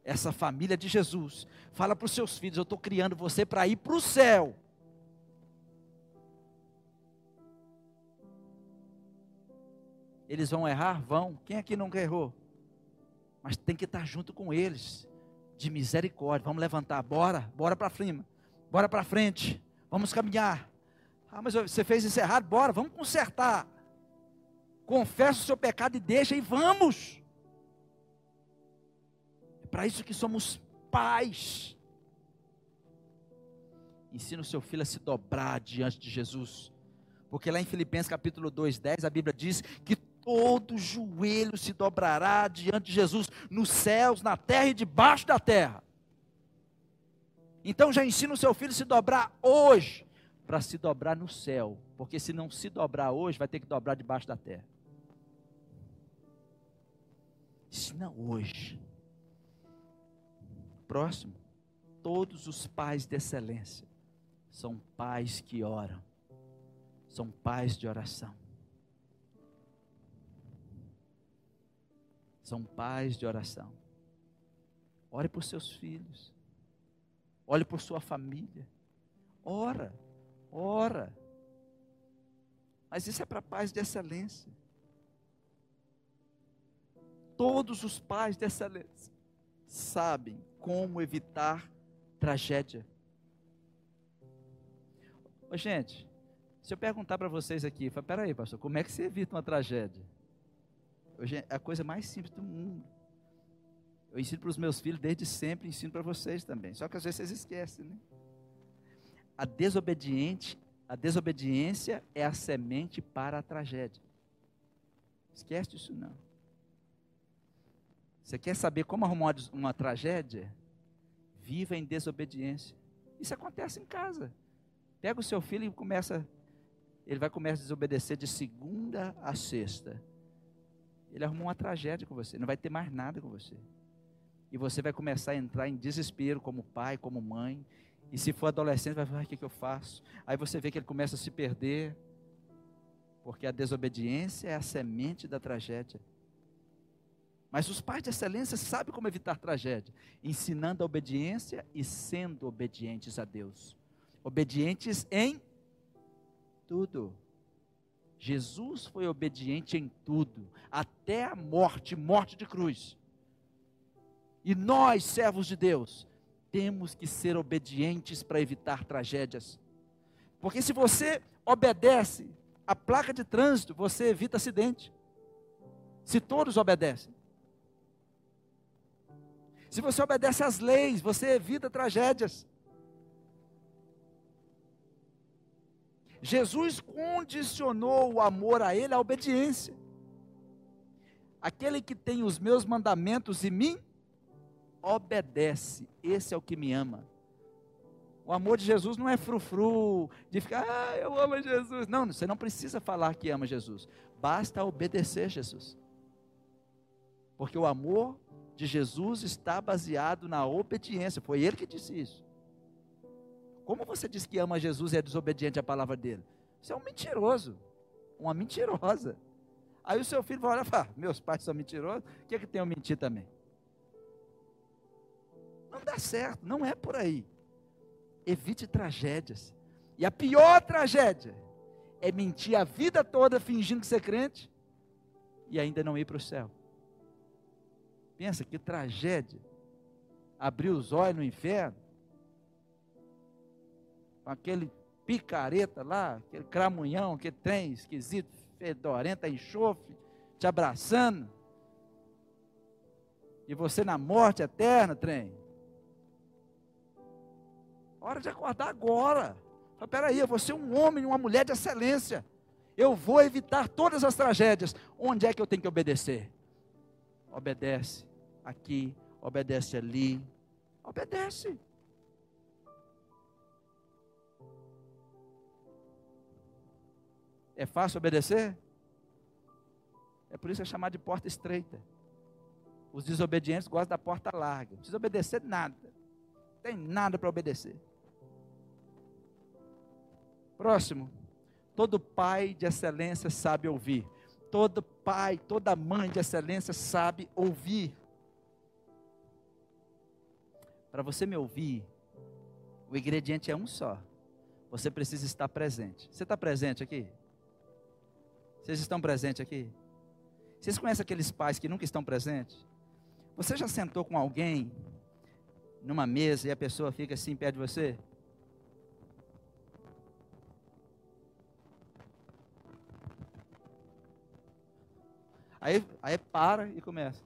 Essa família de Jesus, fala para os seus filhos: eu estou criando você para ir para o céu. Eles vão errar? Vão. Quem aqui nunca errou? mas tem que estar junto com eles, de misericórdia. Vamos levantar, bora, bora para cima, bora para frente, vamos caminhar. Ah, mas você fez isso errado, bora, vamos consertar. Confessa o seu pecado e deixa e vamos. É para isso que somos pais. Ensina o seu filho a se dobrar diante de Jesus. Porque lá em Filipenses capítulo 2, 10, a Bíblia diz que todo joelho se dobrará diante de Jesus, nos céus, na terra e debaixo da terra. Então já ensina o seu filho a se dobrar hoje, para se dobrar no céu, porque se não se dobrar hoje, vai ter que dobrar debaixo da terra. Ensina hoje. Próximo, todos os pais de excelência são pais que oram, são pais de oração. são pais de oração. Ore por seus filhos. Ore por sua família. Ora, ora. Mas isso é para pais de excelência. Todos os pais de excelência sabem como evitar tragédia. Ô, gente, se eu perguntar para vocês aqui, fala, peraí, pastor, como é que se evita uma tragédia? É a coisa mais simples do mundo. Eu ensino para os meus filhos desde sempre, ensino para vocês também. Só que às vezes vocês esquecem, né? A desobediente, a desobediência é a semente para a tragédia. Esquece disso não. Você quer saber como arrumar uma tragédia? Viva em desobediência. Isso acontece em casa. Pega o seu filho e começa, ele vai começar a desobedecer de segunda a sexta ele arrumou uma tragédia com você, não vai ter mais nada com você. E você vai começar a entrar em desespero como pai, como mãe. E se for adolescente, vai falar: o que, que eu faço? Aí você vê que ele começa a se perder. Porque a desobediência é a semente da tragédia. Mas os pais de excelência sabem como evitar tragédia, ensinando a obediência e sendo obedientes a Deus. Obedientes em tudo. Jesus foi obediente em tudo, até a morte morte de cruz. E nós, servos de Deus, temos que ser obedientes para evitar tragédias. Porque se você obedece a placa de trânsito, você evita acidente. Se todos obedecem. Se você obedece às leis, você evita tragédias. Jesus condicionou o amor a Ele à obediência. Aquele que tem os meus mandamentos e mim obedece, esse é o que me ama. O amor de Jesus não é frufru, de ficar, ah, eu amo Jesus. Não, você não precisa falar que ama Jesus, basta obedecer Jesus. Porque o amor de Jesus está baseado na obediência, foi Ele que disse isso. Como você diz que ama Jesus e é desobediente à palavra dele? Você é um mentiroso, uma mentirosa. Aí o seu filho vai olhar e falar: Meus pais são mentirosos, o que é que tem eu mentir também? Não dá certo, não é por aí. Evite tragédias. E a pior tragédia é mentir a vida toda fingindo que você é crente e ainda não ir para o céu. Pensa que tragédia. Abrir os olhos no inferno com aquele picareta lá, aquele cramunhão, aquele trem esquisito, fedorenta, enxofre, te abraçando. E você na morte eterna, trem. Hora de acordar agora. Espera aí, eu vou ser um homem, uma mulher de excelência. Eu vou evitar todas as tragédias. Onde é que eu tenho que obedecer? Obedece aqui, obedece ali. Obedece. É fácil obedecer? É por isso que é chamado de porta estreita. Os desobedientes gostam da porta larga. Não precisa obedecer nada. Não tem nada para obedecer. Próximo. Todo pai de excelência sabe ouvir. Todo pai, toda mãe de excelência sabe ouvir. Para você me ouvir, o ingrediente é um só. Você precisa estar presente. Você está presente aqui? Vocês estão presentes aqui? Vocês conhecem aqueles pais que nunca estão presentes? Você já sentou com alguém numa mesa e a pessoa fica assim perto de você? Aí, aí para e começa.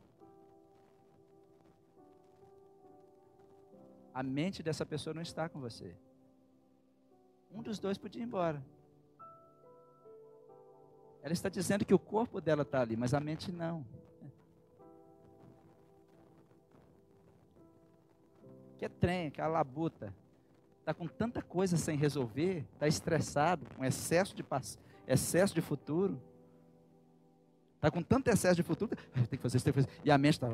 A mente dessa pessoa não está com você. Um dos dois podia ir embora. Ela está dizendo que o corpo dela está ali, mas a mente não. Que é trem, aquela labuta. Está com tanta coisa sem resolver, está estressado, com excesso de, excesso de futuro. Está com tanto excesso de futuro, tem que fazer isso, tem que fazer. E a mente está.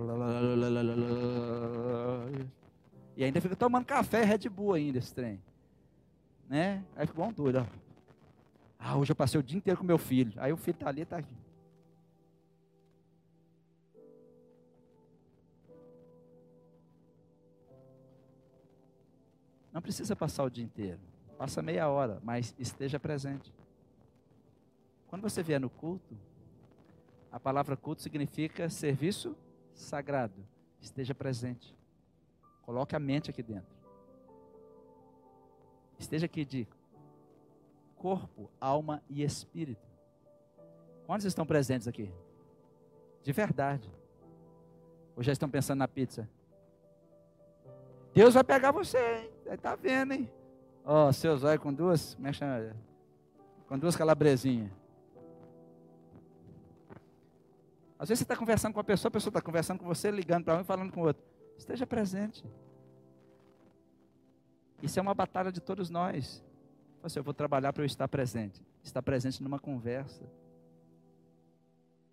E ainda fica tomando café Red Bull ainda, esse trem. Né? Aí fica bom doido. Ah, hoje eu passei o dia inteiro com meu filho. Aí o filho está ali, está aqui. Não precisa passar o dia inteiro. Passa meia hora, mas esteja presente. Quando você vier no culto, a palavra culto significa serviço sagrado. Esteja presente. Coloque a mente aqui dentro. Esteja aqui de corpo, alma e espírito. Quantos estão presentes aqui? De verdade. Ou já estão pensando na pizza? Deus vai pegar você, hein? Está vendo, hein? Ó, oh, seus olhos com duas, chama? Com duas calabresinhas. Às vezes você está conversando com uma pessoa, a pessoa está conversando com você, ligando para um e falando com o outro. Esteja presente. Isso é uma batalha de todos nós. Assim, eu vou trabalhar para eu estar presente. Estar presente numa conversa.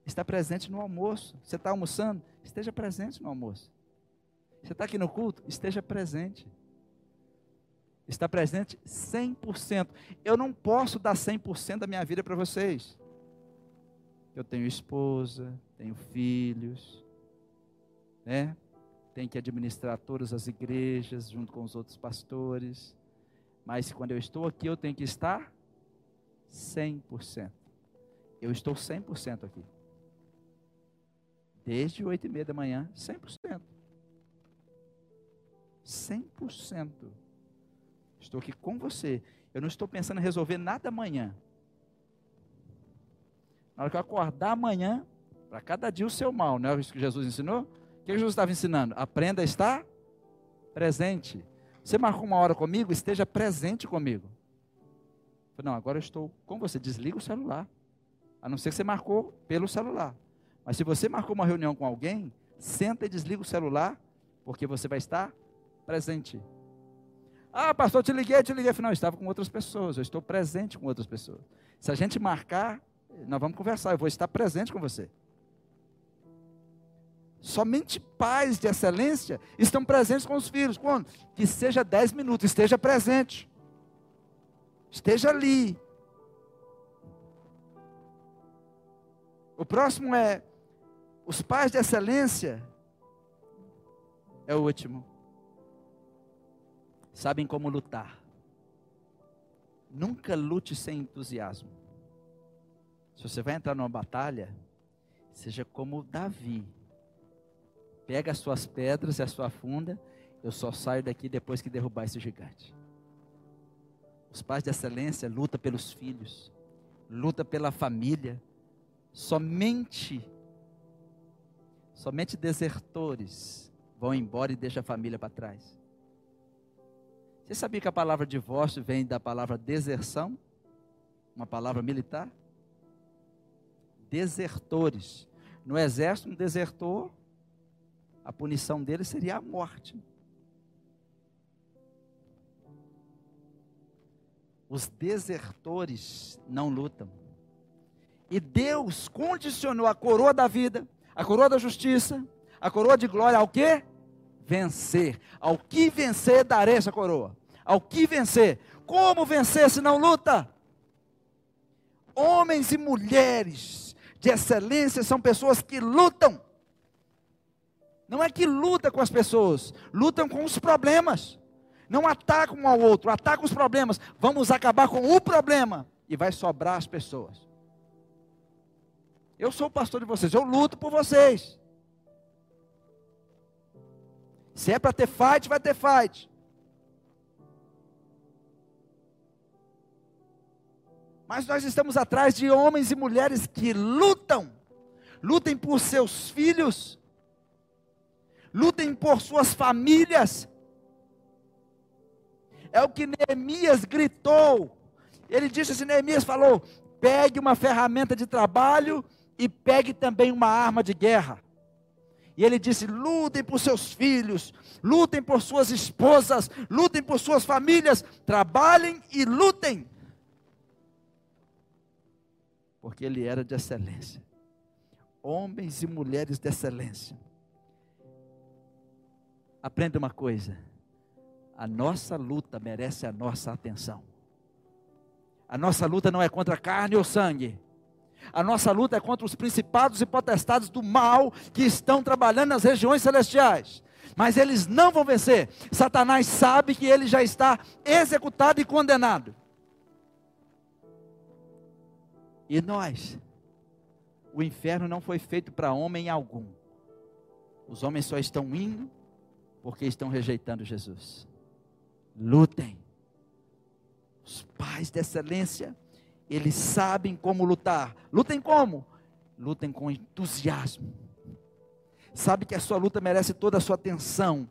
Estar presente no almoço. Você está almoçando? Esteja presente no almoço. Você está aqui no culto? Esteja presente. Está presente 100%. Eu não posso dar 100% da minha vida para vocês. Eu tenho esposa, tenho filhos, né? Tenho que administrar todas as igrejas junto com os outros pastores. Mas quando eu estou aqui, eu tenho que estar 100%. Eu estou 100% aqui. Desde oito e meia da manhã, 100%. 100%. Estou aqui com você. Eu não estou pensando em resolver nada amanhã. Na hora que eu acordar amanhã, para cada dia o seu mal, não é isso que Jesus ensinou? O que Jesus estava ensinando? Aprenda a estar presente. Você marcou uma hora comigo? Esteja presente comigo. Falei, não, agora eu estou com você. Desliga o celular. A não ser que você marcou pelo celular. Mas se você marcou uma reunião com alguém, senta e desliga o celular, porque você vai estar presente. Ah, pastor, te liguei, te liguei. Falei, não, eu estava com outras pessoas, eu estou presente com outras pessoas. Se a gente marcar, nós vamos conversar, eu vou estar presente com você. Somente pais de excelência estão presentes com os filhos. Quando? Que seja 10 minutos, esteja presente. Esteja ali. O próximo é os pais de excelência. É o último. Sabem como lutar. Nunca lute sem entusiasmo. Se você vai entrar numa batalha, seja como Davi Pega as suas pedras e a sua funda. Eu só saio daqui depois que derrubar esse gigante. Os pais de excelência lutam pelos filhos, luta pela família, Somente, somente desertores vão embora e deixam a família para trás. Você sabia que a palavra divórcio vem da palavra deserção? Uma palavra militar? Desertores. No exército, um desertor, a punição dele seria a morte. Os desertores não lutam. E Deus condicionou a coroa da vida, a coroa da justiça, a coroa de glória ao quê? Vencer. Ao que vencer, darei essa coroa. Ao que vencer. Como vencer se não luta? Homens e mulheres de excelência são pessoas que lutam. Não é que luta com as pessoas, lutam com os problemas. Não atacam um ao outro, atacam os problemas. Vamos acabar com o problema e vai sobrar as pessoas. Eu sou o pastor de vocês, eu luto por vocês. Se é para ter fight, vai ter fight. Mas nós estamos atrás de homens e mulheres que lutam, lutem por seus filhos, lutem por suas famílias. É o que Neemias gritou. Ele disse assim: Neemias falou: pegue uma ferramenta de trabalho e pegue também uma arma de guerra. E ele disse: lutem por seus filhos, lutem por suas esposas, lutem por suas famílias, trabalhem e lutem. Porque ele era de excelência. Homens e mulheres de excelência. Aprenda uma coisa: a nossa luta merece a nossa atenção. A nossa luta não é contra carne ou sangue, a nossa luta é contra os principados e potestades do mal que estão trabalhando nas regiões celestiais. Mas eles não vão vencer. Satanás sabe que ele já está executado e condenado. E nós? O inferno não foi feito para homem algum. Os homens só estão indo porque estão rejeitando Jesus. Lutem. Os pais de excelência eles sabem como lutar. Lutem como? Lutem com entusiasmo. Sabe que a sua luta merece toda a sua atenção.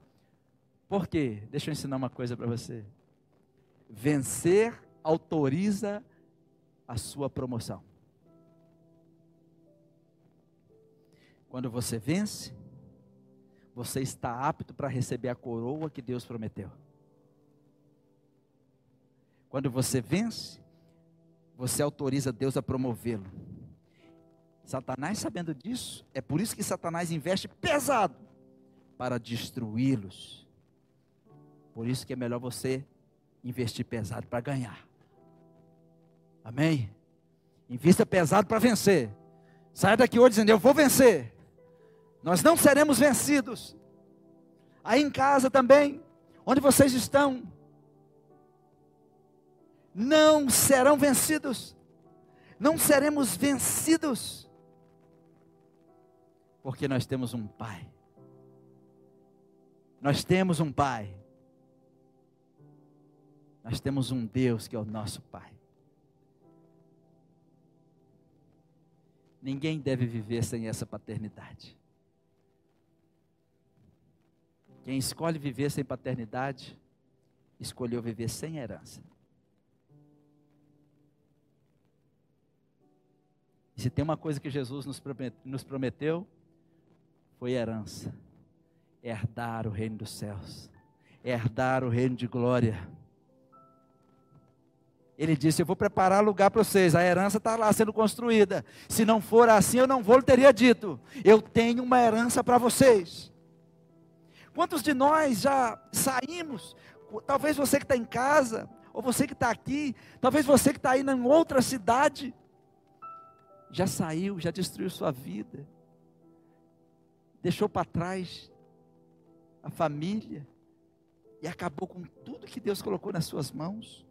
Por quê? Deixa eu ensinar uma coisa para você. Vencer autoriza a sua promoção. Quando você vence, você está apto para receber a coroa que Deus prometeu. Quando você vence, você autoriza Deus a promovê-lo. Satanás, sabendo disso, é por isso que Satanás investe pesado para destruí-los. Por isso que é melhor você investir pesado para ganhar. Amém? Invista pesado para vencer. Saia daqui hoje dizendo: Eu vou vencer. Nós não seremos vencidos. Aí em casa também, onde vocês estão, não serão vencidos. Não seremos vencidos. Porque nós temos um Pai. Nós temos um Pai. Nós temos um Deus que é o nosso Pai. Ninguém deve viver sem essa paternidade. Quem escolhe viver sem paternidade, escolheu viver sem herança. E se tem uma coisa que Jesus nos prometeu, foi herança. Herdar o reino dos céus. Herdar o reino de glória. Ele disse: Eu vou preparar lugar para vocês. A herança está lá sendo construída. Se não for assim, eu não vou, ele teria dito: Eu tenho uma herança para vocês. Quantos de nós já saímos? Talvez você que está em casa, ou você que está aqui, talvez você que está aí em outra cidade, já saiu, já destruiu sua vida, deixou para trás a família e acabou com tudo que Deus colocou nas suas mãos.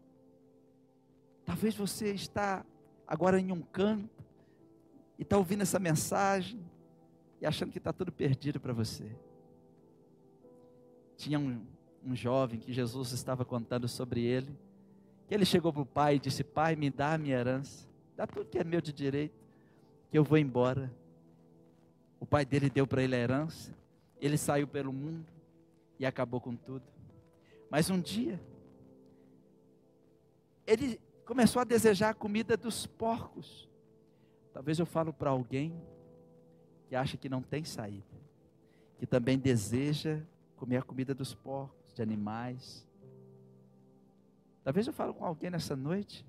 Talvez você está agora em um canto e está ouvindo essa mensagem e achando que está tudo perdido para você. Tinha um, um jovem que Jesus estava contando sobre ele, que ele chegou para o pai e disse: Pai, me dá a minha herança, dá tudo que é meu de direito que eu vou embora. O pai dele deu para ele a herança, ele saiu pelo mundo e acabou com tudo. Mas um dia, ele começou a desejar a comida dos porcos. Talvez eu falo para alguém que acha que não tem saída, que também deseja comer a comida dos porcos, de animais. Talvez eu falo com alguém nessa noite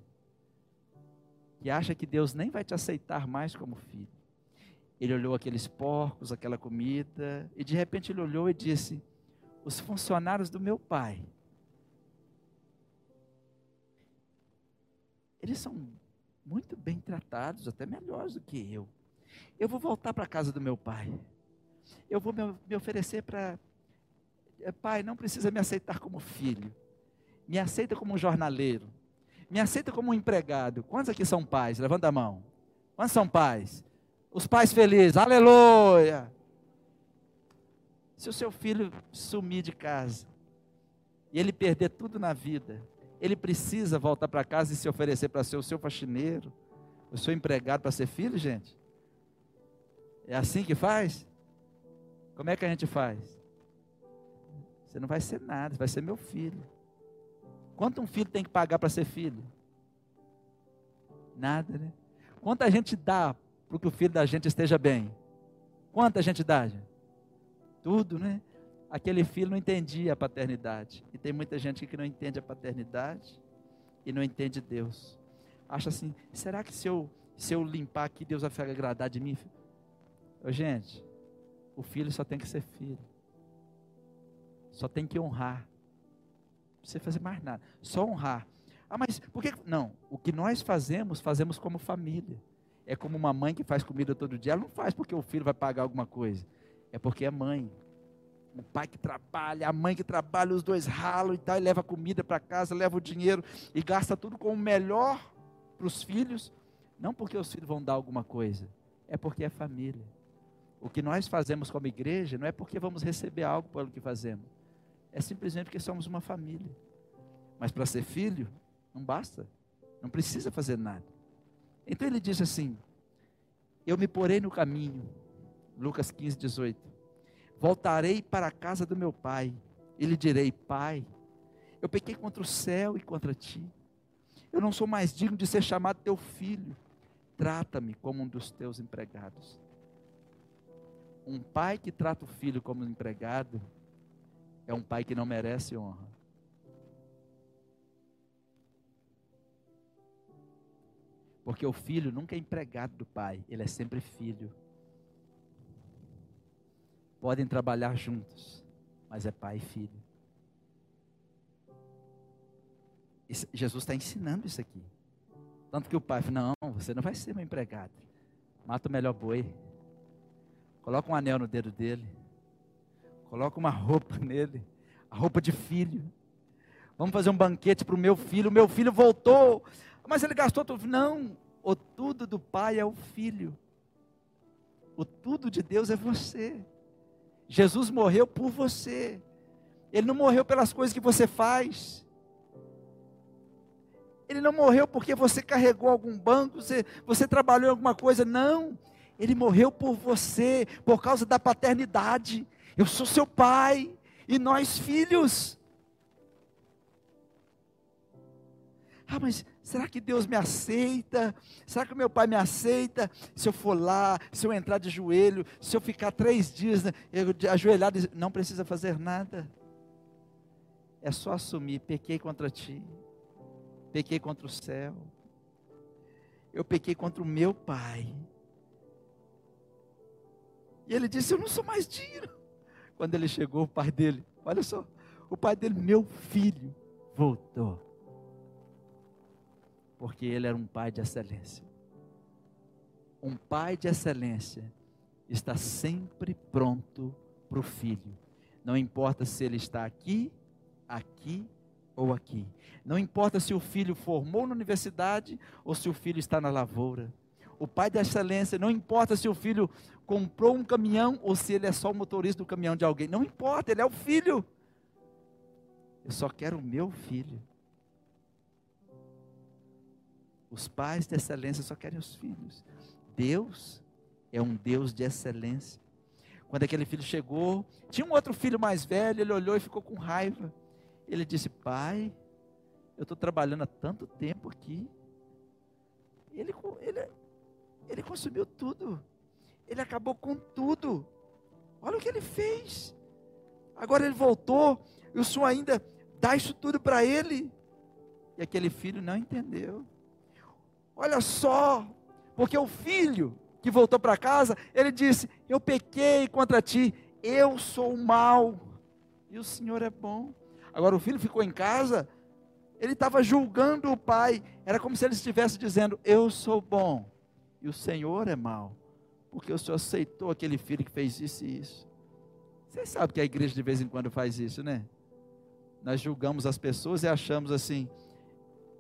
que acha que Deus nem vai te aceitar mais como filho. Ele olhou aqueles porcos, aquela comida, e de repente ele olhou e disse: Os funcionários do meu pai, eles são muito bem tratados, até melhores do que eu. Eu vou voltar para a casa do meu pai. Eu vou me oferecer para. Pai, não precisa me aceitar como filho. Me aceita como jornaleiro. Me aceita como empregado. Quantos aqui são pais? Levanta a mão. Quantos são pais? Os pais felizes, aleluia. Se o seu filho sumir de casa e ele perder tudo na vida, ele precisa voltar para casa e se oferecer para ser o seu faxineiro, o seu empregado para ser filho, gente? É assim que faz? Como é que a gente faz? Você não vai ser nada, você vai ser meu filho. Quanto um filho tem que pagar para ser filho? Nada, né? Quanto a gente dá para que o filho da gente esteja bem? Quanto a gente dá? Tudo, né? Aquele filho não entendia a paternidade. E tem muita gente que não entende a paternidade e não entende Deus. Acha assim, será que se eu, se eu limpar aqui, Deus vai ficar agradar de mim? Ô, gente, o filho só tem que ser filho. Só tem que honrar. Não precisa fazer mais nada. Só honrar. Ah, mas por que. Não, o que nós fazemos, fazemos como família. É como uma mãe que faz comida todo dia. Ela não faz porque o filho vai pagar alguma coisa. É porque é mãe. O pai que trabalha, a mãe que trabalha, os dois ralam e tal, e leva comida para casa, leva o dinheiro e gasta tudo com o melhor para os filhos. Não porque os filhos vão dar alguma coisa, é porque é família. O que nós fazemos como igreja não é porque vamos receber algo pelo que fazemos, é simplesmente porque somos uma família. Mas para ser filho, não basta, não precisa fazer nada. Então ele diz assim: Eu me porei no caminho, Lucas 15, 18. Voltarei para a casa do meu pai, e lhe direi: Pai, eu pequei contra o céu e contra ti. Eu não sou mais digno de ser chamado teu filho. Trata-me como um dos teus empregados. Um pai que trata o filho como um empregado é um pai que não merece honra. Porque o filho nunca é empregado do pai, ele é sempre filho. Podem trabalhar juntos, mas é pai e filho. Jesus está ensinando isso aqui. Tanto que o pai fala: Não, você não vai ser meu empregado. Mata o melhor boi. Coloca um anel no dedo dele. Coloca uma roupa *laughs* nele. A roupa de filho. Vamos fazer um banquete para o meu filho. O meu filho voltou. Mas ele gastou tudo. Não, o tudo do pai é o filho. O tudo de Deus é você. Jesus morreu por você. Ele não morreu pelas coisas que você faz. Ele não morreu porque você carregou algum banco, você, você trabalhou em alguma coisa. Não. Ele morreu por você, por causa da paternidade. Eu sou seu pai e nós filhos. Ah, mas será que Deus me aceita? Será que meu pai me aceita? Se eu for lá, se eu entrar de joelho, se eu ficar três dias né, ajoelhado, não precisa fazer nada. É só assumir: pequei contra ti, pequei contra o céu, eu pequei contra o meu pai. E ele disse: Eu não sou mais digno. Quando ele chegou, o pai dele, olha só, o pai dele, meu filho, voltou porque ele era um pai de excelência. Um pai de excelência está sempre pronto para o filho. Não importa se ele está aqui, aqui ou aqui. Não importa se o filho formou na universidade ou se o filho está na lavoura. O pai de excelência, não importa se o filho comprou um caminhão ou se ele é só o motorista do caminhão de alguém. Não importa, ele é o filho. Eu só quero o meu filho. Os pais de excelência só querem os filhos. Deus é um Deus de excelência. Quando aquele filho chegou, tinha um outro filho mais velho, ele olhou e ficou com raiva. Ele disse: Pai, eu estou trabalhando há tanto tempo aqui. Ele, ele, ele consumiu tudo. Ele acabou com tudo. Olha o que ele fez. Agora ele voltou e o senhor ainda dá isso tudo para ele. E aquele filho não entendeu. Olha só, porque o filho que voltou para casa, ele disse: Eu pequei contra ti, eu sou mal e o Senhor é bom. Agora o filho ficou em casa, ele estava julgando o pai, era como se ele estivesse dizendo: Eu sou bom e o Senhor é mal, porque o Senhor aceitou aquele filho que fez isso e isso. Vocês sabem que a igreja de vez em quando faz isso, né? Nós julgamos as pessoas e achamos assim: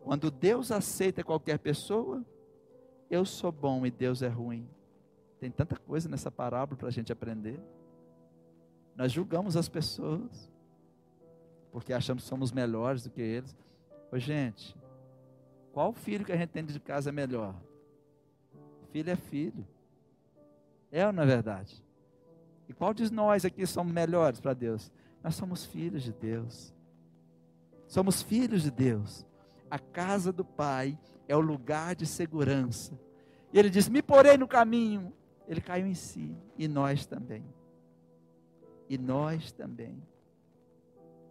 quando Deus aceita qualquer pessoa, eu sou bom e Deus é ruim. Tem tanta coisa nessa parábola para a gente aprender. Nós julgamos as pessoas, porque achamos que somos melhores do que eles. Ô, gente, qual filho que a gente tem de casa é melhor? Filho é filho. É ou não é verdade? E qual de nós aqui somos melhores para Deus? Nós somos filhos de Deus. Somos filhos de Deus a casa do Pai é o lugar de segurança. E ele diz: Me porei no caminho. Ele caiu em si, e nós também. E nós também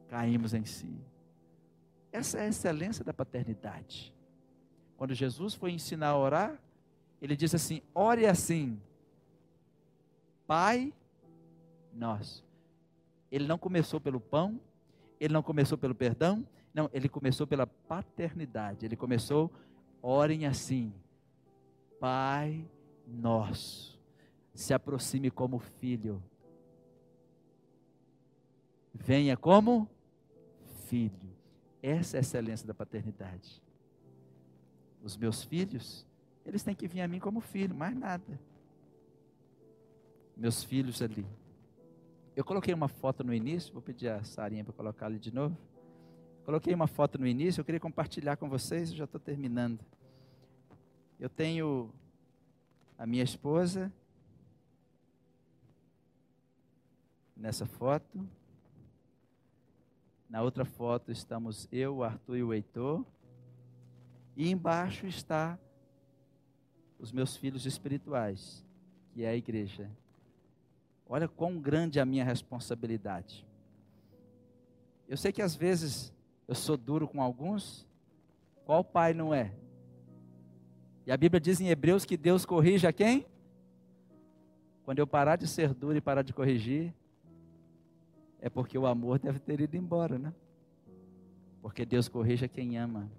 caímos em si. Essa é a excelência da paternidade. Quando Jesus foi ensinar a orar, ele disse assim: ore assim, Pai nosso. Ele não começou pelo pão, ele não começou pelo perdão, não, ele começou pela paternidade. Ele começou, orem assim: Pai nosso, se aproxime como filho. Venha como filho. Essa é a excelência da paternidade. Os meus filhos, eles têm que vir a mim como filho, mais nada. Meus filhos ali. Eu coloquei uma foto no início, vou pedir a Sarinha para colocar ali de novo. Coloquei uma foto no início, eu queria compartilhar com vocês, eu já estou terminando. Eu tenho a minha esposa nessa foto. Na outra foto estamos eu, o Arthur e o Heitor. E embaixo está os meus filhos espirituais, que é a igreja. Olha quão grande é a minha responsabilidade. Eu sei que às vezes eu sou duro com alguns, qual pai não é? E a Bíblia diz em Hebreus que Deus corrige a quem? Quando eu parar de ser duro e parar de corrigir, é porque o amor deve ter ido embora, né? Porque Deus corrige a quem ama.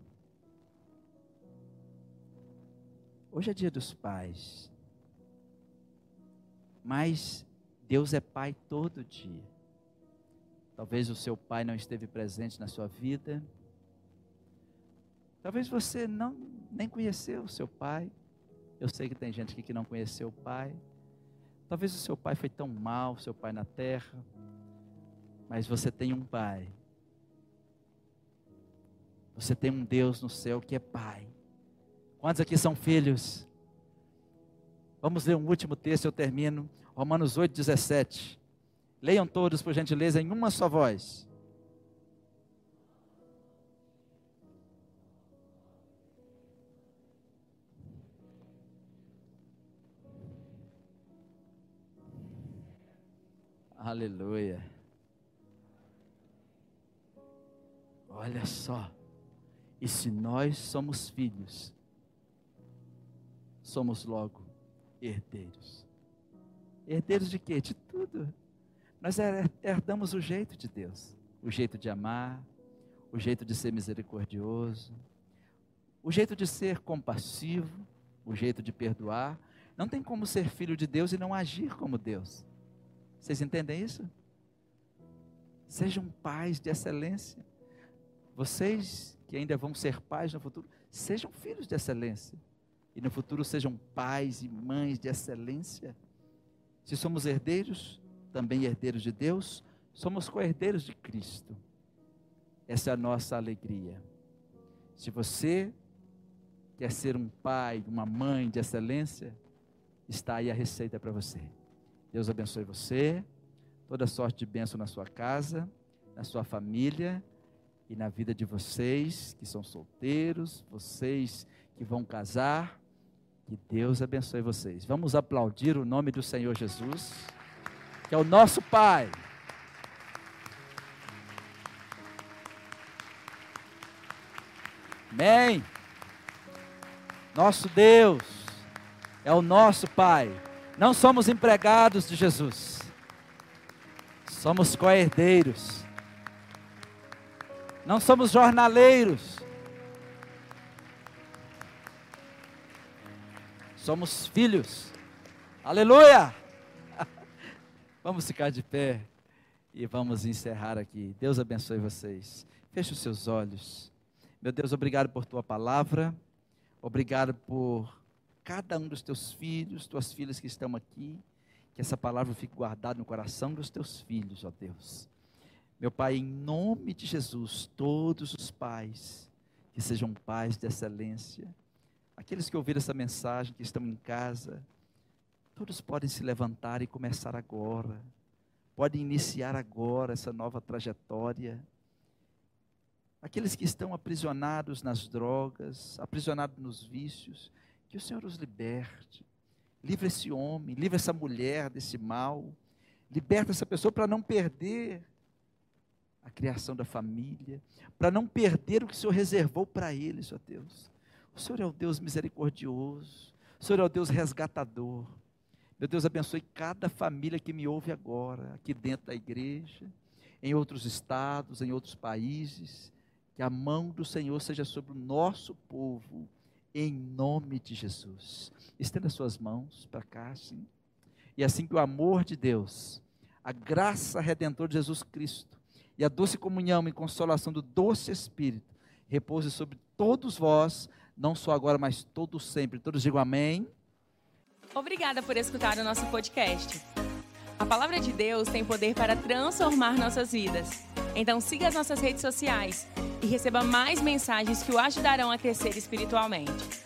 Hoje é dia dos pais. Mas Deus é pai todo dia. Talvez o seu pai não esteve presente na sua vida. Talvez você não nem conheceu o seu pai. Eu sei que tem gente aqui que não conheceu o pai. Talvez o seu pai foi tão mal, seu pai na terra. Mas você tem um pai. Você tem um Deus no céu que é pai. Quantos aqui são filhos? Vamos ler um último texto, eu termino. Romanos 8, 17. Leiam todos, por gentileza, em uma só voz. Aleluia. Olha só. E se nós somos filhos, somos logo herdeiros. Herdeiros de quê? De tudo nós herdamos o jeito de Deus, o jeito de amar, o jeito de ser misericordioso, o jeito de ser compassivo, o jeito de perdoar. Não tem como ser filho de Deus e não agir como Deus. Vocês entendem isso? Sejam pais de excelência. Vocês que ainda vão ser pais no futuro, sejam filhos de excelência. E no futuro sejam pais e mães de excelência. Se somos herdeiros, também herdeiros de Deus, somos co-herdeiros de Cristo. Essa é a nossa alegria. Se você quer ser um pai, uma mãe de excelência, está aí a receita para você. Deus abençoe você, toda sorte de bênção na sua casa, na sua família e na vida de vocês que são solteiros, vocês que vão casar. Que Deus abençoe vocês. Vamos aplaudir o nome do Senhor Jesus, que é o nosso Pai. Amém. Nosso Deus é o nosso Pai. Não somos empregados de Jesus. Somos co-herdeiros. Não somos jornaleiros. Somos filhos. Aleluia! *laughs* Vamos ficar de pé e vamos encerrar aqui. Deus abençoe vocês. Feche os seus olhos. Meu Deus, obrigado por tua palavra. Obrigado por cada um dos teus filhos, tuas filhas que estão aqui. Que essa palavra fique guardada no coração dos teus filhos, ó Deus. Meu Pai, em nome de Jesus, todos os pais, que sejam pais de excelência, aqueles que ouviram essa mensagem, que estão em casa, todos podem se levantar e começar agora, podem iniciar agora essa nova trajetória aqueles que estão aprisionados nas drogas, aprisionados nos vícios, que o Senhor os liberte. Livre esse homem, livre essa mulher desse mal. Liberta essa pessoa para não perder a criação da família, para não perder o que o Senhor reservou para eles, ó Deus. O Senhor é o Deus misericordioso, o Senhor é o Deus resgatador. Meu Deus, abençoe cada família que me ouve agora, aqui dentro da igreja, em outros estados, em outros países que a mão do Senhor seja sobre o nosso povo, em nome de Jesus. Estenda suas mãos para cá, assim. E assim que o amor de Deus, a graça redentora de Jesus Cristo e a doce comunhão e consolação do doce Espírito repouse sobre todos vós, não só agora, mas todos sempre. Todos digam amém. Obrigada por escutar o nosso podcast. A palavra de Deus tem poder para transformar nossas vidas. Então siga as nossas redes sociais e receba mais mensagens que o ajudarão a crescer espiritualmente.